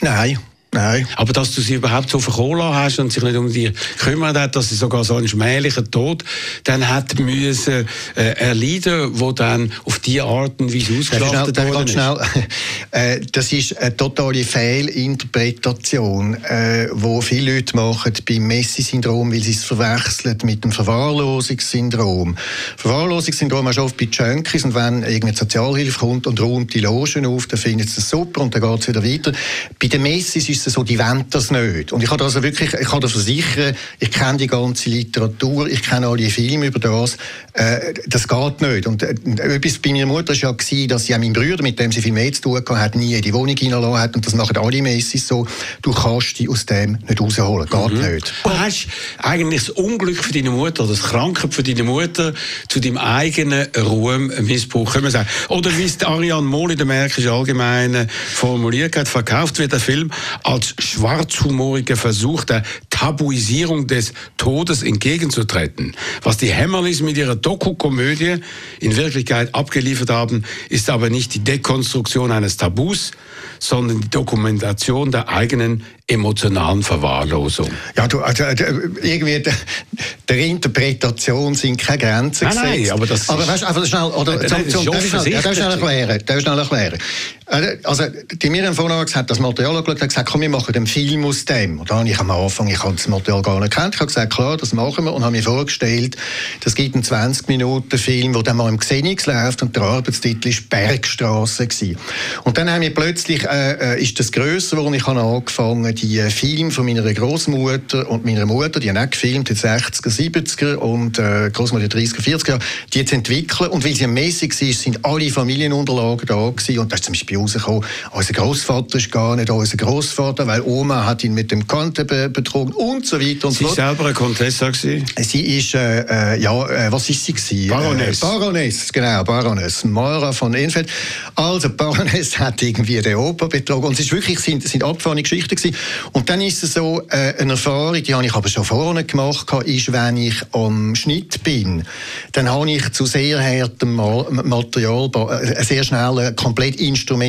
Nein. Nein. Aber dass du sie überhaupt so verkohlen hast und sich nicht um dich gekümmert hat, dass sie sogar so einen schmählichen Tod dann hat müssen äh, erleiden, wo dann auf diese Art und Weise ausgeschlachtet ich worden ist. schnell, äh, das ist eine totale Fehlinterpretation, äh, wo viele Leute machen beim Messi-Syndrom, weil sie es verwechseln mit dem Verwahrlosungssyndrom. Verwahrlosungssyndrom hast du oft bei Junkies und wenn irgendeine Sozialhilfe kommt und räumt die Logen auf, dann finden sie es super und dann geht es wieder weiter. Bei den Messis ist es so, die wollen das nicht. Und ich kann also wirklich, ich kann dir versichern, ich kenne die ganze Literatur, ich kenne alle Filme über das, äh, das geht nicht. Und äh, etwas bei meiner Mutter war ja, gewesen, dass sie auch meinen Bruder, mit dem sie viel mehr zu tun gehabt hat, nie in die Wohnung hineingelassen hat. Und das machen alle Messis so. Du kannst dich aus dem nicht rausholen. Geht nicht. Du hast eigentlich das Unglück für deine Mutter oder das Krankheit für deine Mutter zu deinem eigenen Ruhm missbraucht, können wir sagen. Oder wie es Ariane Mohl in der Märkischen Allgemeinen formuliert hat, verkauft wird der Film als schwarzhumoriger Versuch der Tabuisierung des Todes entgegenzutreten. Was die Hämmerlis mit ihrer Doku-Komödie in Wirklichkeit abgeliefert haben, ist aber nicht die Dekonstruktion eines Tabus, sondern die Dokumentation der eigenen emotionalen Verwahrlosung. Ja, du, also, äh, irgendwie der, der Interpretation sind keine Grenzen Nein, nein, aber das aber ist- weißt, einfach schnell, oder, Nein, nein, das ist ja, erklären, schnell erklären. Äh, Also, die Miriam Arx hat das Material angeschaut und gesagt, komm, wir machen einen Film aus dem. Und dann ich am Anfang, ich habe das Material gar nicht gekannt, ich habe gesagt, klar, das machen wir und habe mir vorgestellt, das gibt einen 20-Minuten-Film, wo dann mal im Xenix läuft und der Arbeitstitel ist Bergstraße. Und dann haben wir plötzlich, äh, äh, ist das grösser geworden, ich habe angefangen, die Filme von meiner Großmutter und meiner Mutter, die haben auch gefilmt, den 60er, 70er und äh, Großmutter in den 30er, 40er, die zu entwickeln. Und weil sie mäßig war, sind alle Familienunterlagen da gewesen. Und da ist zum Beispiel rausgekommen, unser Großvater ist gar nicht unser Großvater, weil Oma hat ihn mit dem Kanten be betrogen und so weiter und Sie so war fort. selber eine Contessa. gewesen. Sie ist, äh, äh, ja, äh, was ist sie gewesen? Baroness. Äh, Baroness, genau, Baroness. Mara von Enfeld. Also, Baroness hat irgendwie den Opa betrogen. Und es ist wirklich, sind, sind abgefahrene Geschichten gewesen. Und dann ist es so, äh, eine Erfahrung, die habe ich aber schon vorne gemacht, ist, wenn ich am Schnitt bin, dann habe ich zu sehr hartem Ma Material, äh, sehr schnell komplett instrumentelles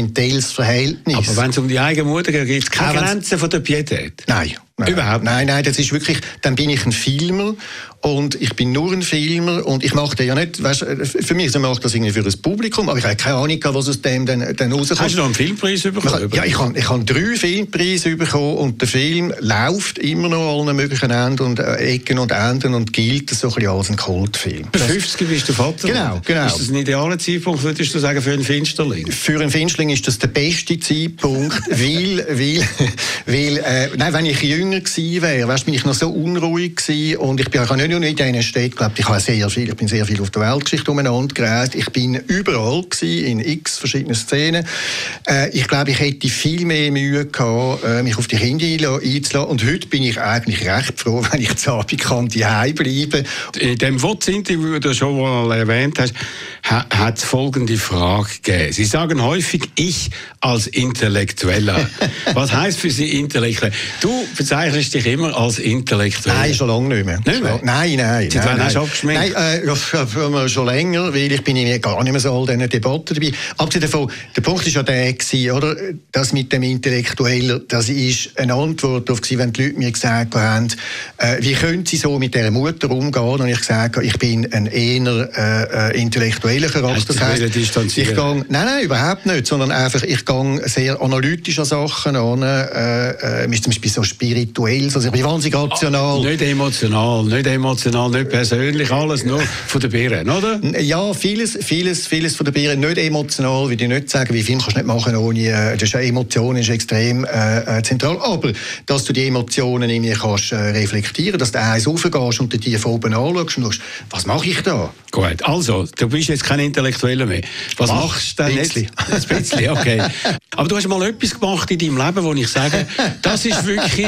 Verhältnis. Aber wenn es um die eigene Mutter geht, gibt es keine Auch wenn's- Grenzen von der Pietät. Nein. Nein, Überhaupt Nein, nein, das ist wirklich, dann bin ich ein Filmer und ich bin nur ein Filmer und ich mache das ja nicht, weißt, für mich mache ich das irgendwie für das Publikum, aber ich habe keine Ahnung, was aus dem dann, dann rauskommt. Hast du noch einen Filmpreis bekommen? Ja, ich habe, ich habe drei Filmpreise bekommen und der Film läuft immer noch an allen möglichen Enden und äh, Ecken und Enden und gilt so ein bisschen als ein Kultfilm. Bei 50 bist du Vater. Genau, genau. Ist das ein idealer Zeitpunkt, würdest du sagen, für einen Finsterling? Für einen Finsterling ist das der beste Zeitpunkt, weil, weil, weil äh, nein, wenn ich jünger gewesen wäre, weißt, bin ich noch so unruhig gewesen und ich bin auch nicht nur in diesen Städten, glaub, ich habe sehr viel, ich bin sehr viel auf der Weltgeschichte umeinander gereist, ich bin überall gewesen, in x verschiedenen Szenen. Äh, ich glaube, ich hätte viel mehr Mühe gehabt, äh, mich auf die Kinder einzulassen und heute bin ich eigentlich recht froh, wenn ich zu Abend kann, daheim bleiben In dem WOTS-Interview, das du schon mal erwähnt hast, ha- hat es folgende Frage gegeben. Sie sagen häufig, ich als Intellektueller. Was heißt für Sie Intellektuell? Du bezeichnest dich immer als Intellektuell. Nein, schon lange nicht mehr. Nicht mehr? Nein, nein. Seit wann nein. hast du abgeschminkt? Nein, äh, ja, schon- schon länger, weil ich bin irgendwie gar nicht mehr so all diesen Debatten dabei. Abgesehen davon, der Punkt ist ja der gewesen, oder? Das mit dem Intellektuellen, das ist eine Antwort gewesen, wenn die Leute mir gesagt haben, äh, wie können sie so mit dieser Mutter umgehen? Und ich gesagt habe, ich bin ein eher äh, äh, intellektueller Charakter. Wollen distanzieren? ich gehe, nein, nein, überhaupt nicht, sondern einfach, ich gehe sehr analytisch an Sachen an, äh, äh, zum Beispiel so spirituell, also ich bin wahnsinnig rational. Nicht emotional, nicht emotional, nicht persönlich, alles nur von der Birnen, oder? Ja, vieles, vieles, vieles von der Bier nicht emotional, würde ich nicht sagen, wie Film kannst du nicht machen ohne, äh, das ist ja Emotionen ist extrem äh, äh, zentral, aber dass du die Emotionen irgendwie kannst äh, reflektieren, dass du eins raufgehst und dir die von oben anschaust und schaust, was mache ich da? Gut, also, du bist jetzt kein Intellektueller mehr. Was Mach, machst du denn jetzt? Ein bisschen, okay. Aber du hast mal etwas gemacht in deinem Leben, wo ich sage, das ist wirklich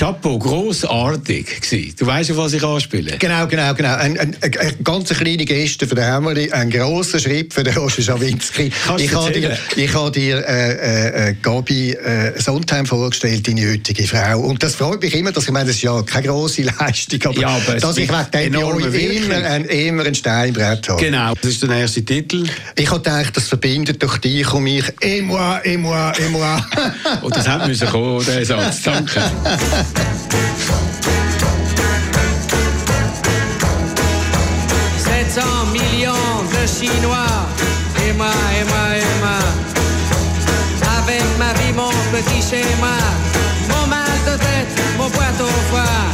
Chapeau, grossartig gewesen. Du weißt, auf was ich anspiele. Genau, genau, genau. Ein, ein, ein, ein ganz kleine Geste für den Hämmerli, ein grosser Schritt für den Roger Schawinski. Ich habe dir, ich habe dir äh, äh, äh, Gabi äh, Sondheim vorgestellt, deine heutige Frau. Und das freut mich immer, dass ich meine, das ist ja keine grosse Leistung, aber, Ja, aber dass ich wegen dem immer, ein, immer ein Steinbrett habe. Genau, das ist der erste Titel. Ich habe gedacht, das verbindet doch dich und mich. Et moi, et moi, et moi. Und das hat müssen kommen, der Satz. Danke. 700 millions de Chinois. Et moi, et moi, et moi. Avec ma vie, mon petit schéma. Mon mal de tête, mon boîte au foie.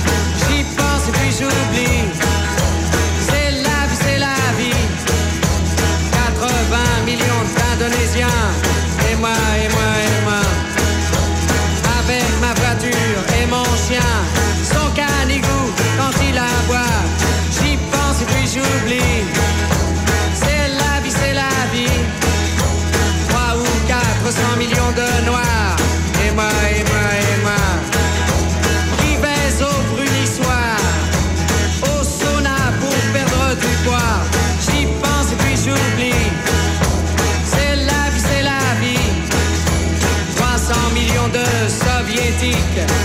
fatica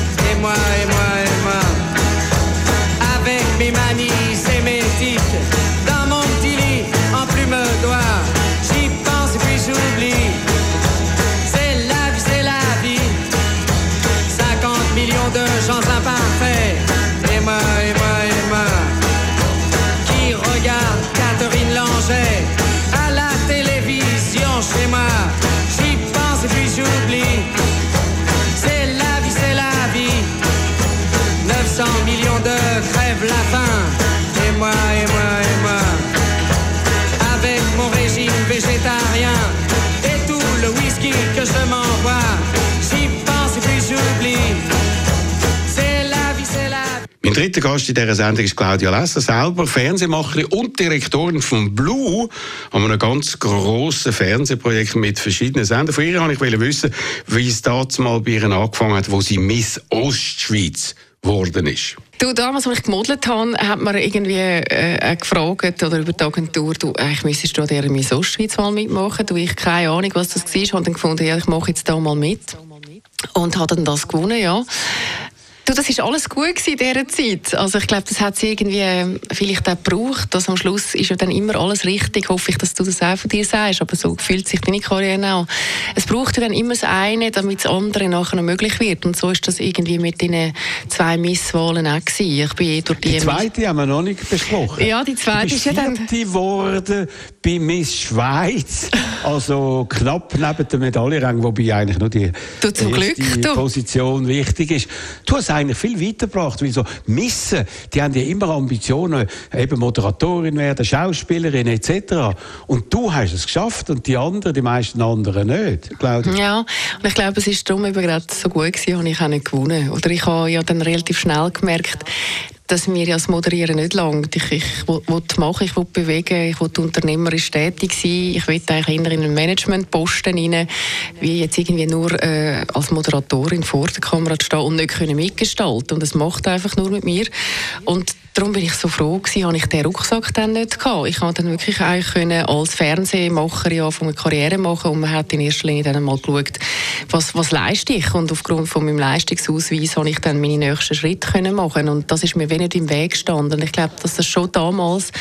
Mein dritter Gast in dieser Sendung ist Claudia Lesser, selber Fernsehmacherin und Direktorin von Blue, an einem ganz grossen Fernsehprojekt mit verschiedenen Sendern. Von ihr wollte ich wissen, wie es damals mal bei ihr angefangen hat, wo sie Miss Ostschweiz geworden ist. Du, damals, als ich gemodelt habe, hat man irgendwie äh, gefragt oder über die Agentur, du, eigentlich müsstest du an dieser Miss Ostschweiz mal mitmachen. Du, ich keine Ahnung, was das war, habe dann gefunden, ja, ich mache jetzt da mal mit. Und habe dann das gewonnen, ja. Du, das war alles gut in dieser Zeit. Also ich glaube, das hat sie irgendwie äh, vielleicht auch gebraucht. Dass am Schluss ist ja dann immer alles richtig. Hoffe ich, dass du das auch von dir sagst. Aber so fühlt sich deine Karriere auch. Es braucht ja dann immer das eine, damit das andere nachher noch möglich wird. Und so ist das irgendwie mit den zwei Misswahlen auch gewesen. Ich bin eh durch die... Die zweite haben wir noch nicht besprochen. Ja, die zweite du ist ja dann- geworden bei Miss Schweiz. Also knapp neben der Medaillenrang, wobei eigentlich nur die Du, zum Glück, du. Position wichtig ist. Du hast eigentlich viel weitergebracht, weil so Missen, die haben ja immer Ambitionen, eben Moderatorin werden, Schauspielerin etc. Und du hast es geschafft und die anderen, die meisten anderen nicht, Claudia. Ja, und ich glaube, es ist darum eben gerade so gut gewesen, habe ich auch nicht gewonnen. Oder ich habe ja dann relativ schnell gemerkt, dass mir ja das Moderieren nicht langt. Ich, ich will, machen, ich will bewegen, ich will unternehmerisch tätig sein. Ich will eigentlich in einen Managementposten rein, wie jetzt irgendwie nur äh, als Moderatorin vor der Kamera zu stehen und nicht können mitgestalten. Und es macht einfach nur mit mir. Und darum bin ich so froh gewesen, habe ich den Rucksack dann nicht gehabt. Ich konnte dann wirklich eigentlich können als Fernsehmacherin anfangen, eine Karriere machen und man hat in erster Linie dann mal geschaut, was, was leiste ich und aufgrund von meinem Leistungsausweis habe ich dann meine nächsten Schritte können machen und das ist mir im Weg gestanden. Und ich glaube, dass das schon damals,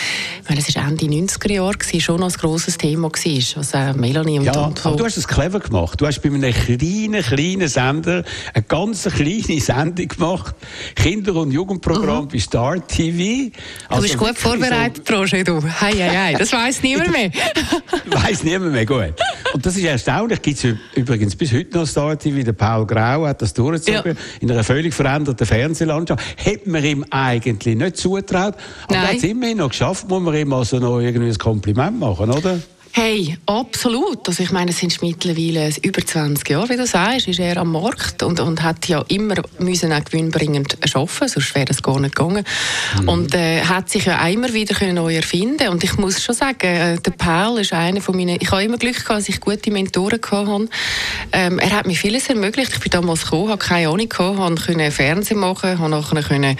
ich meine, es war Ende 90er Jahre, gewesen, schon noch ein grosses Thema war, was auch Melanie und, Ja, und so. du hast es clever gemacht. Du hast bei einem kleinen, kleinen Sender eine ganz kleine Sendung gemacht. Kinder- und Jugendprogramm bei Star TV. Mhm. Du Also bist gut wirklich vorbereitet, Roger, du. Hei, hei, hei. Das weiss niemand mehr. So, weiss niemand mehr gut. Und das ist erstaunlich. Gibt es übrigens bis heute noch Star TV. Der Paul Grau hat das durchgezogen. In einer völlig veränderten Fernsehlandschaft. Hätte man ihm eigentlich nicht zutraut. Aber er hat es immerhin noch geschafft. Muss man ihm also noch irgendwie ein Kompliment machen, oder? Hey, absolut. Also ich meine, es sind mittlerweile über 20 Jahre, wie du sagst, ist er am Markt und, und hat ja immer müssen auch gewinnbringend arbeiten, sonst wäre es gar nicht gegangen. Mhm. Und äh, hat sich ja auch immer wieder können neu erfinden und ich muss schon sagen, äh, der Paul ist einer von meinen, ich habe immer Glück gehabt, dass ich gute Mentoren gehabt habe. Ähm, er hat mir vieles ermöglicht. Ich bin damals gekommen, habe keine Ahnung gehabt, habe können Fernsehen machen, habe nachher können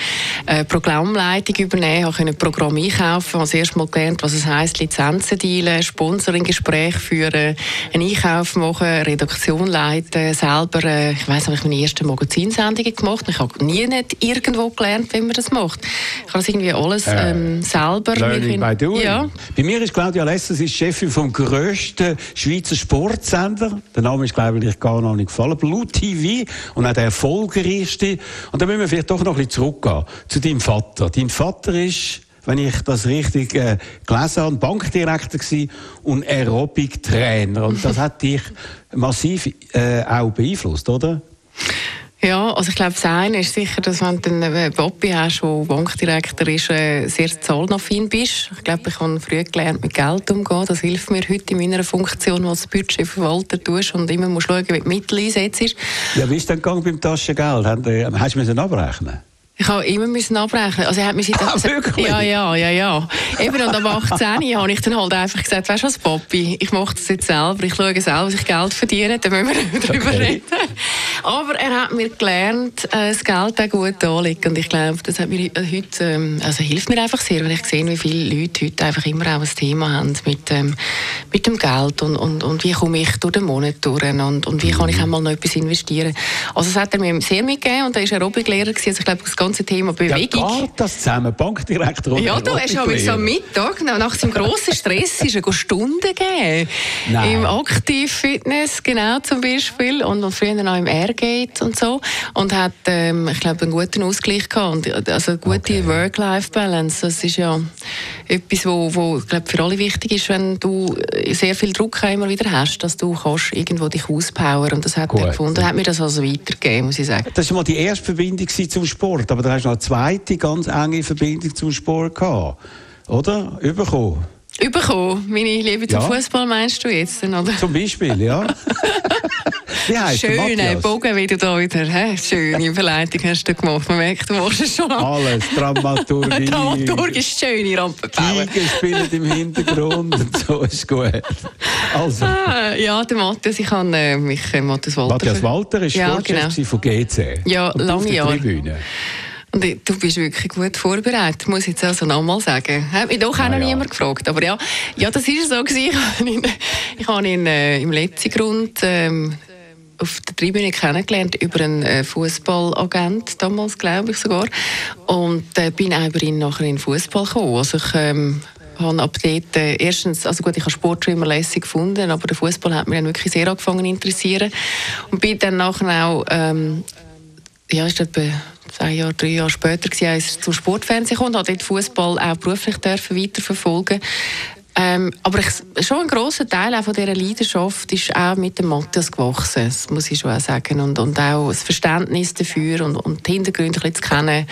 äh, Programmleitung übernehmen, habe können Programm einkaufen, habe das erste Mal gelernt, was es heisst, Lizenzen dealen, Sponsoring-Gespräche führen, einen Einkauf machen, Redaktion leiten, selber, äh, ich weiss, habe ich meine ersten Magazinsendungen gemacht. Ich habe nie nicht irgendwo gelernt, wie man das macht. Ich habe das irgendwie alles ähm, selber Learning by doing. Ja. Bei mir ist Claudia Lesser, sie ist Chefin vom grössten Schweizer Sportsender. Der Name ist, glaube ich, gar noch nicht gefallen. Blue TV. Und auch der erfolgreichste. Und da müssen wir vielleicht doch noch ein bisschen zurückgehen zu deinem Vater. Dein Vater ist, wenn ich das richtig äh, gelesen habe, Bankdirektor gewesen und Aerobic-Trainer. Und das hat dich massiv äh, auch beeinflusst, oder? Ja, also ich glaube, das eine ist sicher, dass wenn du einen Papi hast, der Bankdirektor ist, äh, sehr zahlenaffin bist. Ich glaube, ich habe früh gelernt, mit Geld umzugehen. Das hilft mir heute in meiner Funktion, als Budgetverwalter tust und immer musst schauen, wie die Mittel einsetzt. Ja, wie ist denn gegangen beim Taschengeld? Hast du hast du müssen abrechnen Ich habe immer müssen abrechnen. Also er hat mir seit Ah, wirklich? Ja, ja, ja, ja. Eben und am 18. habe ich dann halt einfach gesagt, weißt du was, Papi, ich mache das jetzt selber, ich schaue selber, dass ich Geld verdiene, dann müssen wir nicht darüber Okay. reden. Aber er hat mir gelernt, äh, das Geld auch gut anlegen und ich glaube, das hat mir heute, ähm, also hilft mir einfach sehr, wenn ich sehe, wie viele Leute heute einfach immer auch ein Thema haben mit, ähm, mit dem Geld und, und, und wie komme ich durch den Monat durch und, und wie kann ich einmal noch etwas investieren. Also das hat er mir sehr mitgegeben und er war Aerobic-Lehrer gewesen, also ich glaube, das ganze Thema Ja, Bewegung. geht das zusammen? Bankdirektor und Ja, du hast aber so am? Mittag, nach seinem grossen Stress, ist er Stunden gegeben. Nein. Im Aktiv-Fitness, genau, zum Beispiel. Und, und früher noch im Airgate und so. Und hat, ähm, ich glaube, einen guten Ausgleich gehabt. Und, also, eine gute Okay. Work-Life-Balance. Das ist ja etwas, wo, wo ich glaube, für alle wichtig ist, wenn du äh, sehr viel Druck immer wieder hast, dass du kannst irgendwo dich auspowern. Und das hat Gut. er gefunden. Hat mir das also weitergegeben, muss ich sagen. Das war mal die erste Verbindung zum Sport, aber da hast du noch eine zweite ganz enge Verbindung zum Sport gehabt, oder? Überkommen. Überkommen, meine Liebe zum Ja. Fußball meinst du jetzt, oder? Zum Beispiel, ja. Wie Schöne? Bogen wieder da wieder. Hä? Schöne Überleitung hast du gemacht. Man merkt, du machst es schon. Alles, Dramaturgie. Dramaturgisch schöne Rampen bauen. Tiger spielen im Hintergrund und so ist gut. Also, Ah, ja, der Matthias, ich habe äh, mich äh, Matthias Walter. Matthias Walter ist ja, Sportchef genau. von GC. Ja, lange Jahre. Und ich- du bist wirklich gut vorbereitet, muss ich jetzt also nochmal sagen. Hat mich doch auch noch ja. niemand gefragt. Aber ja, ja das ist so gewesen. Ich habe ihn, ich habe ihn äh, im letzten Grund ähm, auf der Tribüne kennengelernt über einen äh, Fußballagent damals, glaube ich sogar. Und äh, bin auch über ihn nachher in den Fußball gekommen. Also ich, ähm, habe ab dort, äh, erstens, also gut, ich habe Sport schon immer lässig gefunden, aber der Fußball hat mich dann wirklich sehr angefangen zu interessieren. Und bin dann nachher auch ähm, ja, ist etwa zwei Jahre, drei Jahre später als ich zum Sportfernsehen und habe dort Fußball auch beruflich weiterverfolgen. Ähm, aber ich, schon ein grosser Teil auch von dieser Leidenschaft ist auch mit dem Matthias gewachsen, das muss ich schon auch sagen. Und, und auch das Verständnis dafür und, und die Hintergründe ein zu kennen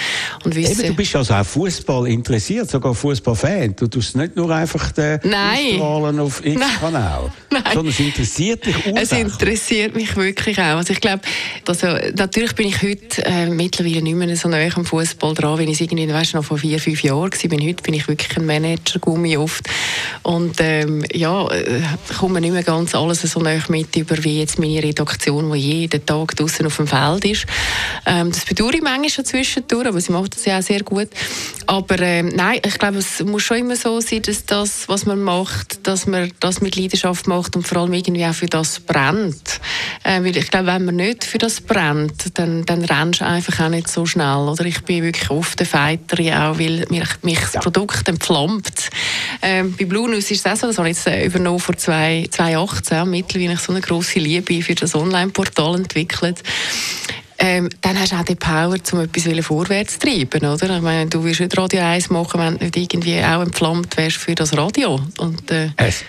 und wissen. Eben, du bist also auch Fußball interessiert, sogar Fußballfan. Du tust nicht nur einfach den Nein. ausstrahlen auf X-Kanal, Nein. sondern es interessiert dich Es ursächlich. interessiert mich wirklich auch. Also ich glaube, also, natürlich bin ich heute äh, mittlerweile nicht mehr so nah am Fußball dran, wie ich es irgendwie, weißt, noch vor vier, fünf Jahren war. Heute bin ich wirklich ein Manager-Gummi oft. Und ähm, ja, äh, komme nicht mehr ganz alles so nah mit über wie jetzt meine Redaktion, die jeden Tag draußen auf dem Feld ist. Ähm, das bedauere ich manchmal schon zwischendurch, aber sie macht das ja auch sehr gut. Aber ähm, nein, ich glaube, es muss schon immer so sein, dass das, was man macht, dass man das mit Leidenschaft macht und vor allem irgendwie auch für das brennt. Äh, weil ich glaube, wenn man nicht für das brennt, dann, dann rennst du einfach auch nicht so schnell. Oder ich bin wirklich oft eine Fighterin, auch weil mich, mich das Produkt entflammt. Ähm, bei Blue News ist es auch so, das habe ich jetzt äh, übernommen vor zwei- 2018, mittlerweile so eine grosse Liebe für das Online-Portal entwickelt. Ähm, dann hast du auch die Power, um etwas vorwärts zu treiben, oder? Ich meine, du wirst nicht Radio 1 machen, wenn du nicht irgendwie auch entflammt wärst für das Radio. Und, äh, Es,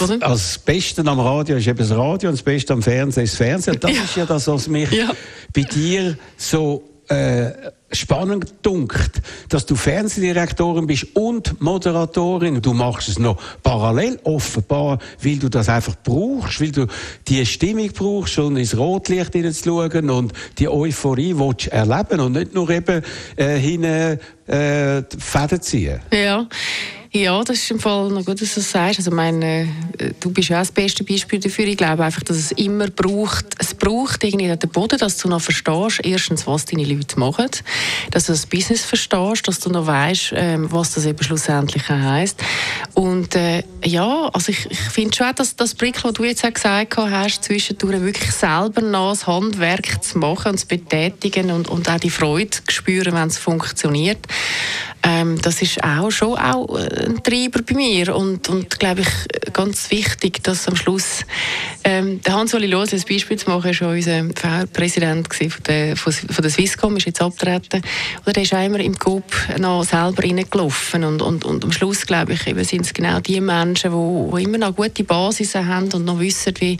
Oder? also das Beste am Radio ist eben das Radio und das Beste am Fernsehen ist das Fernsehen. Und das Ja. ist ja das, was mich Ja. bei dir so äh, spannend dunkt, dass du Fernsehdirektorin bist und Moderatorin. Du machst es noch parallel, offenbar, weil du das einfach brauchst, weil du die Stimmung brauchst, schon ins Rotlicht hineinzuschauen und die Euphorie willst erleben und nicht nur eben äh, hinten äh, die Fäden ziehen. Ja. Ja, das ist im Fall noch gut, dass du das sagst. Also meine, äh, du bist ja auch das beste Beispiel dafür. Ich glaube einfach, dass es immer braucht, es braucht irgendwie den Boden, dass du noch verstehst, erstens, was deine Leute machen, dass du das Business verstehst, dass du noch weißt, ähm, was das eben schlussendlich heisst. Und äh, ja, also ich, ich finde schon, dass das Brick, was du jetzt auch gesagt hast, zwischendurch wirklich selber noch das Handwerk zu machen und zu betätigen und, und auch die Freude zu spüren, wenn es funktioniert. Ähm, das ist auch schon auch äh, ein Treiber bei mir und, und glaube ich, ganz wichtig, dass am Schluss ähm, der Hans-Oli Los, als Beispiel zu machen, ist schon unser Präsident von der, von, von der Swisscom, ist jetzt abgetreten. Oder der ist auch immer im Coop noch selber reingelaufen und, und, und am Schluss, glaube ich, eben sind es genau die Menschen, die, die immer noch gute Basis haben und noch wissen, wie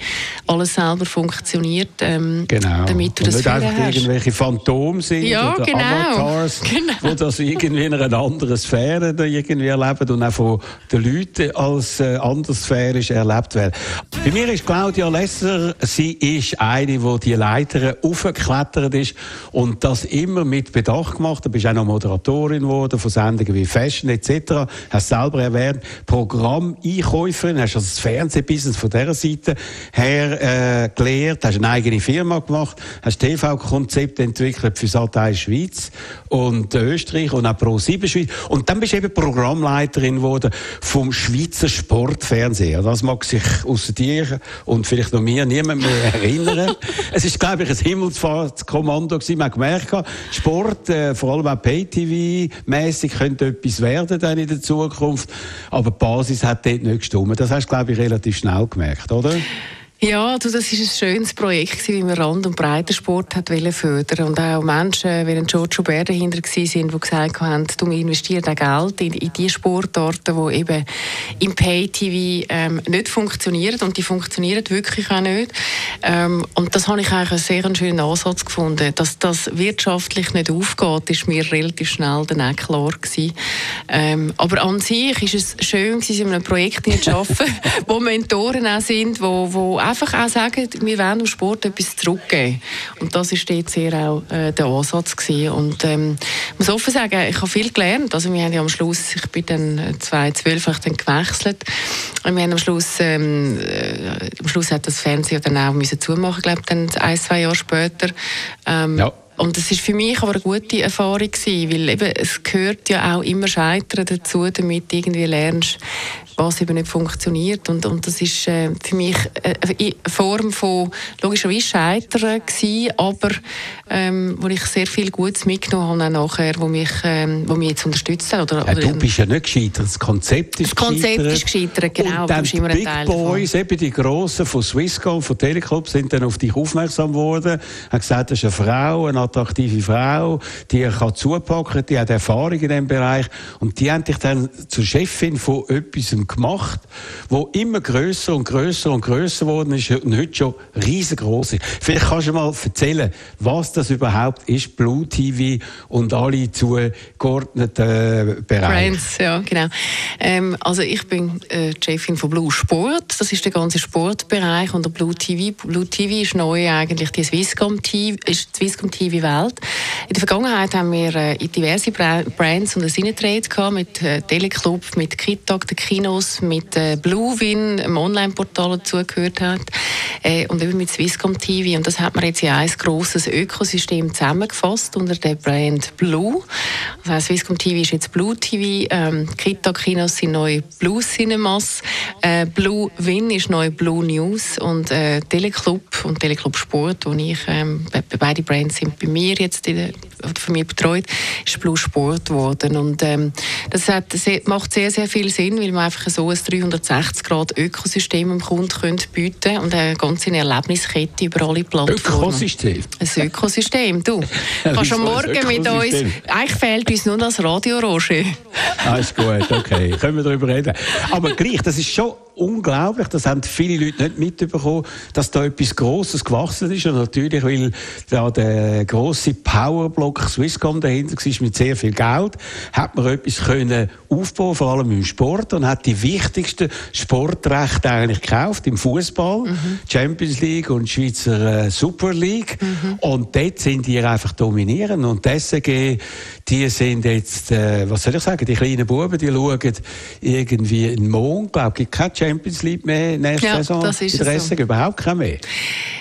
alles selber funktioniert, ähm, Genau. damit du und das nicht einfach hast. irgendwelche Phantome sind Ja, oder genau. Avatars, Genau. wo das irgendwie in einer anderen Sphäre irgendwie erleben und auch von den Leuten als äh, andersphärisch erlebt werden. Bei mir ist Claudia Lesser, sie ist eine, die die Leiter aufgeklettert ist und das immer mit Bedacht gemacht. Du bist auch noch Moderatorin geworden von Sendungen wie Fashion etc. Hast selber erwähnt, Programmeinkäuferin, hast also das Fernsehbusiness von dieser Seite her äh, gelehrt, hast eine eigene Firma gemacht, hast TV-Konzepte entwickelt für Satei Schweiz und Österreich und auch Pro 7 Schweiz. Und dann bist du eben Programmleiterin geworden vom Schweizer Sportfernsehen. Das mag sich außer dir und vielleicht noch mir niemand mehr erinnern. es ist, glaube ich, ein Himmelsfahrtskommando gewesen. Man hat gemerkt, Sport, äh, vor allem auch Pay-TV-mäßig, könnte etwas werden dann in der Zukunft. Aber die Basis hat dort nicht gestimmt. Das hast du, glaube ich, relativ schnell gemerkt, oder? Ja, du, das ist ein schönes Projekt, wie man Rand- und Breitensport hat fördern und auch Menschen, wie ein Giorgio Bär dahinter sind, die gesagt haben, du, wir investieren auch Geld in, in die Sportarten, die eben im Pay-TV ähm, nicht funktionieren und die funktionieren wirklich auch nicht. Ähm, und das habe ich eigentlich einen sehr schönen Ansatz gefunden. Dass das wirtschaftlich nicht aufgeht, ist mir relativ schnell dann auch klar gewesen. Ähm, aber an sich ist es schön gewesen, in einem Projekt zu arbeiten, wo Mentoren auch sind, wo, wo einfach auch sagen, wir wollen dem Sport etwas zurückgeben. Und das ist dort sehr auch äh, der Ansatz gewesen. Und ähm, ich muss offen sagen, ich habe viel gelernt. Also wir haben ja am Schluss, ich bin dann äh, 2012 habe ich dann gewechselt. Und wir haben am Schluss, ähm, äh, am Schluss hat das Fernsehen dann auch müssen zumachen, glaube ich, dann ein, zwei Jahre später. Ähm, Ja. Und das ist für mich aber eine gute Erfahrung gewesen, weil eben, es gehört ja auch immer Scheitern dazu, damit du irgendwie lernst, was eben nicht funktioniert. Und, und das ist äh, für mich äh, eine Form von logischerweise Scheitern gewesen, aber ähm, wo ich sehr viel Gutes mitgenommen habe nachher, wo mich, ähm, wo mich jetzt unterstützt hat. Oder, Ja, du bist ja nicht gescheitert, das Konzept ist Das Konzept ist gescheitert, genau, Und dann die Big Teil davon. Boys, eben die Grossen von Swisscom, von Teleclub, sind dann auf dich aufmerksam geworden, haben gesagt, das ist eine Frau, eine attraktive Frau, die kann zupacken, die hat Erfahrung in diesem Bereich und die haben dich dann zur Chefin von etwas gemacht, wo immer grösser und grösser und grösser geworden ist und heute schon riesengroß ist. Vielleicht kannst du mal erzählen, was das überhaupt ist, Blue TV und alle zugeordneten Bereiche. Brands, ja, genau. Ähm, also ich bin äh, Chefin von Blue Sport. Das ist der ganze Sportbereich und der Blue TV. Blue TV ist neu eigentlich die Swisscom TV, ist die Swisscom TV Welt. In der Vergangenheit haben wir äh, diverse Bra Brands und eine Sinetrade gehabt mit äh, Teleclub, mit Kittag, den Kinos, mit äh, Bluewin, einem Online-Portal dazugehört hat äh, und eben mit Swisscom TV. Und das hat man jetzt in ein grosses Ökosystem zusammengefasst unter der Brand Blue. Heisst, Swisscom TV ist jetzt Blue TV, ähm, Kita-Kinos sind neu Blue Cinemas, äh, Blue Win ist neu Blue News und äh, Teleclub und Teleclub Sport, wo ich, ähm, be- beide Brands sind bei mir jetzt in der, von mir betreut, ist Blue Sport geworden und ähm, das hat, macht sehr, sehr viel Sinn, weil man einfach so ein 360-Grad-Ökosystem dem Kunden könnte bieten und eine ganze Erlebniskette über alle Plattformen. Ökosystem. Ein Ökosystem, du. Kannst am Morgen mit uns. Eigentlich fehlt uns nur das Radio, Roger. Ah, ist gut, okay. Können wir darüber reden. Aber gleich, das ist schon unglaublich. Das haben viele Leute nicht mitbekommen, dass da etwas Grosses gewachsen ist. Und natürlich, weil da der grosse Powerblock Swisscom dahinter war mit sehr viel Geld, hat man etwas können aufbauen, vor allem im Sport, und hat die wichtigsten Sportrechte eigentlich gekauft im Fußball, mhm. Champions League und Schweizer äh, Super League. Mhm. Und dort sind die einfach dominierend. Und die SG, die sind jetzt, äh, was soll ich sagen, die kleinen Buben, die schauen irgendwie in den Mond, glaube ich, gibt keine Champions League mehr nächste ja, Saison. Das ist in der SG so. überhaupt keine mehr.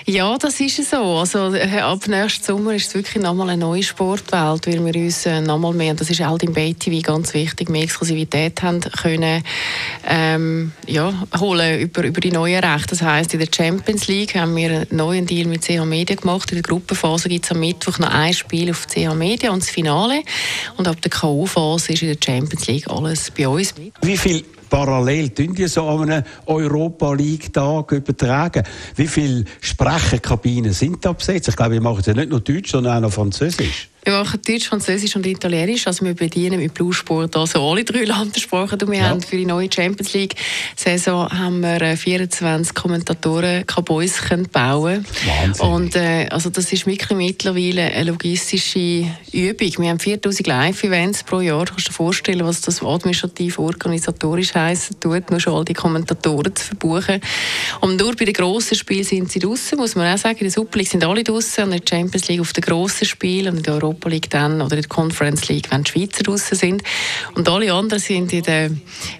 Ja, das ist so. Also äh, ab nächsten Sommer ist es wirklich nochmal eine neue Sportwelt, weil wir uns äh, nochmal mehr, und das ist halt im BTV ganz wichtig, mehr Exklusivität haben können ähm, ja, holen über, über die neuen Rechte. Das heisst, in der Champions League haben wir einen neuen Deal mit CH Media gemacht. In der Gruppenphase gibt es am Mittwoch noch ein Spiel auf CH Media und das Finale. Und ab der K.O.-Phase ist in der Champions League alles bei uns. Wie viel parallel tun die so an einem Europa League Tag übertragen. Wie viele Sprecherkabinen sind da besetzt? Ich glaube, wir machen es ja nicht nur Deutsch, sondern auch noch Französisch. Wir machen Deutsch, Französisch und Italienisch. Also wir bedienen mit Blue Sport also alle drei Landessprachen. Und wir ja. haben für die neue Champions League Saison haben wir 24 äh, Kommentatoren bei bauen. Wahnsinn. Und äh, also das ist wirklich mittlerweile eine logistische Übung. Wir haben 4000 Live-Events pro Jahr. Du kannst dir vorstellen, was das administrativ organisatorisch heißen tut, nur schon all die Kommentatoren zu verbuchen. Und nur bei den grossen Spielen sind sie draußen, muss man auch sagen. In der Super League sind alle draußen und in der Champions League auf den grossen Spielen und in der Europa Europa League dann oder in der Conference League, wenn die Schweizer draußen sind. Und alle anderen sind in der,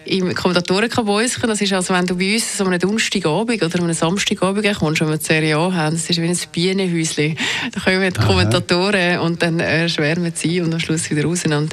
im Kommentatorenkabäuschen. Das ist also, wenn du bei uns so einen Donnerstagabend oder einen Samstagabend kommst, wenn wir die Serie A haben, das ist wie ein Bienenhäuschen. Da kommen die Kommentatoren und dann äh, schwärmen sie und am Schluss wieder raus. Und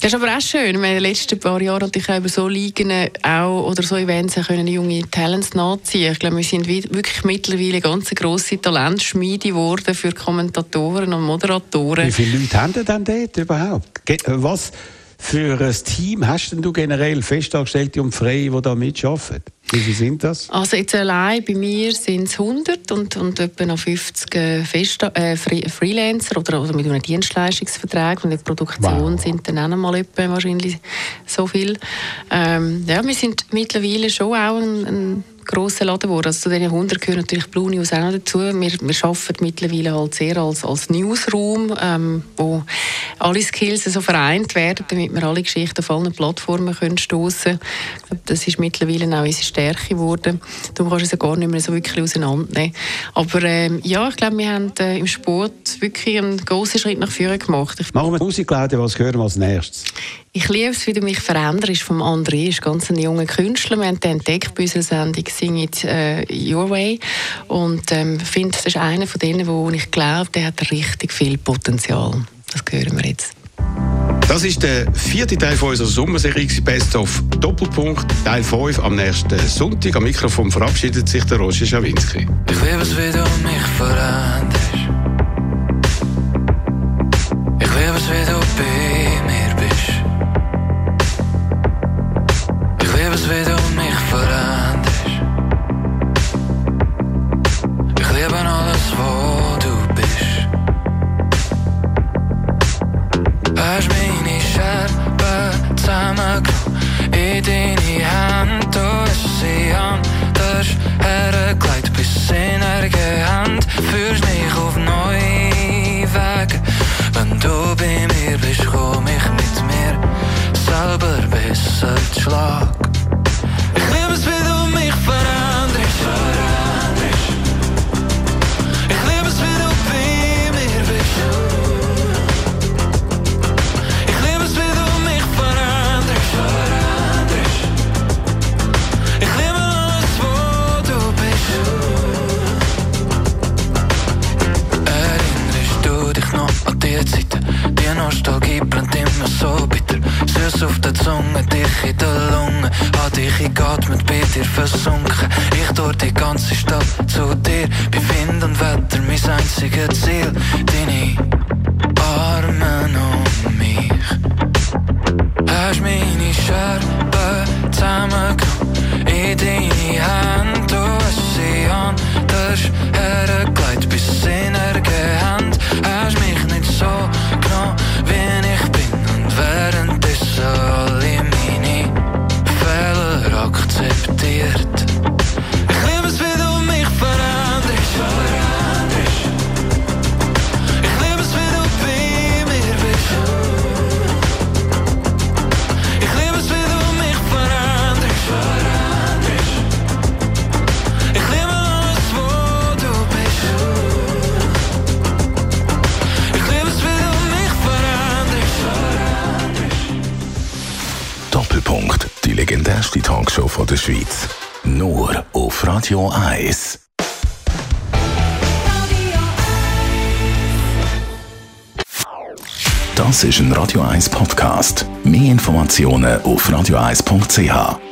das ist aber auch schön. In den letzten paar Jahren natürlich auch über so Ligen auch, oder so Events können junge Talents nachziehen. Ich glaube, wir sind wirklich mittlerweile ganz grosse Talentschmiede geworden für Kommentatoren und Moderatoren. Wie viele Leute haben denn dort überhaupt? Äh, was für ein Team hast denn du generell Festangestellte und Freie, die da mitarbeiten? Wie viele sind das? Also jetzt allein bei mir sind es 100 und, und etwa noch 50 äh, Festa äh, Freelancer oder, oder mit einem Dienstleistungsvertrag und in der Produktion wow. sind dann auch noch mal etwa wahrscheinlich so viel. Ähm, ja, wir sind mittlerweile schon auch ein, ein grosser Laden geworden. Also zu diesen 100 gehören natürlich Blue News auch noch dazu. Wir, wir arbeiten mittlerweile halt sehr als, als Newsroom, ähm, wo alle Skills so vereint werden, damit wir alle Geschichten auf allen Plattformen können stoßen können. Das ist mittlerweile auch unsere Stärke geworden. Darum kannst du es gar nicht mehr so wirklich auseinandernehmen. Aber ähm, ja, ich glaube, wir haben äh, im Sport wirklich einen grossen Schritt nach vorne gemacht. Machen wir Musik, Claudia, was hören wir als nächstes? Ich liebe es, wie du mich veränderst vom André. ist ganz ein junger Künstler. Wir haben den entdeckt bei unserer Sendung «Sing It uh, Your Way». Und ähm, finde, das ist einer von denen, wo ich glaube, der hat richtig viel Potenzial. Das hören wir jetzt. Das ist der vierte Teil von unserer Sommerserie Best of Doppelpunkt, Teil 5 am nächsten Sonntag. Am Mikrofon verabschiedet sich der Roger Schawinski. Ich liebe es, wie du mich veränderst. Ich liebe es, wie du Wie du mich veränderst. Ich liebe alles, wo du bist. Hast meine Scherben zusammengenommen, in deine Hände, du hast sie anders hergelegt, bis in Hand. Führst mich auf neue Wege, wenn du bei mir bist, komm ich mit mir selber besser zu Schlag. Radio 1. Das ist ein Radio 1 Podcast. Mehr Informationen auf radio1.ch.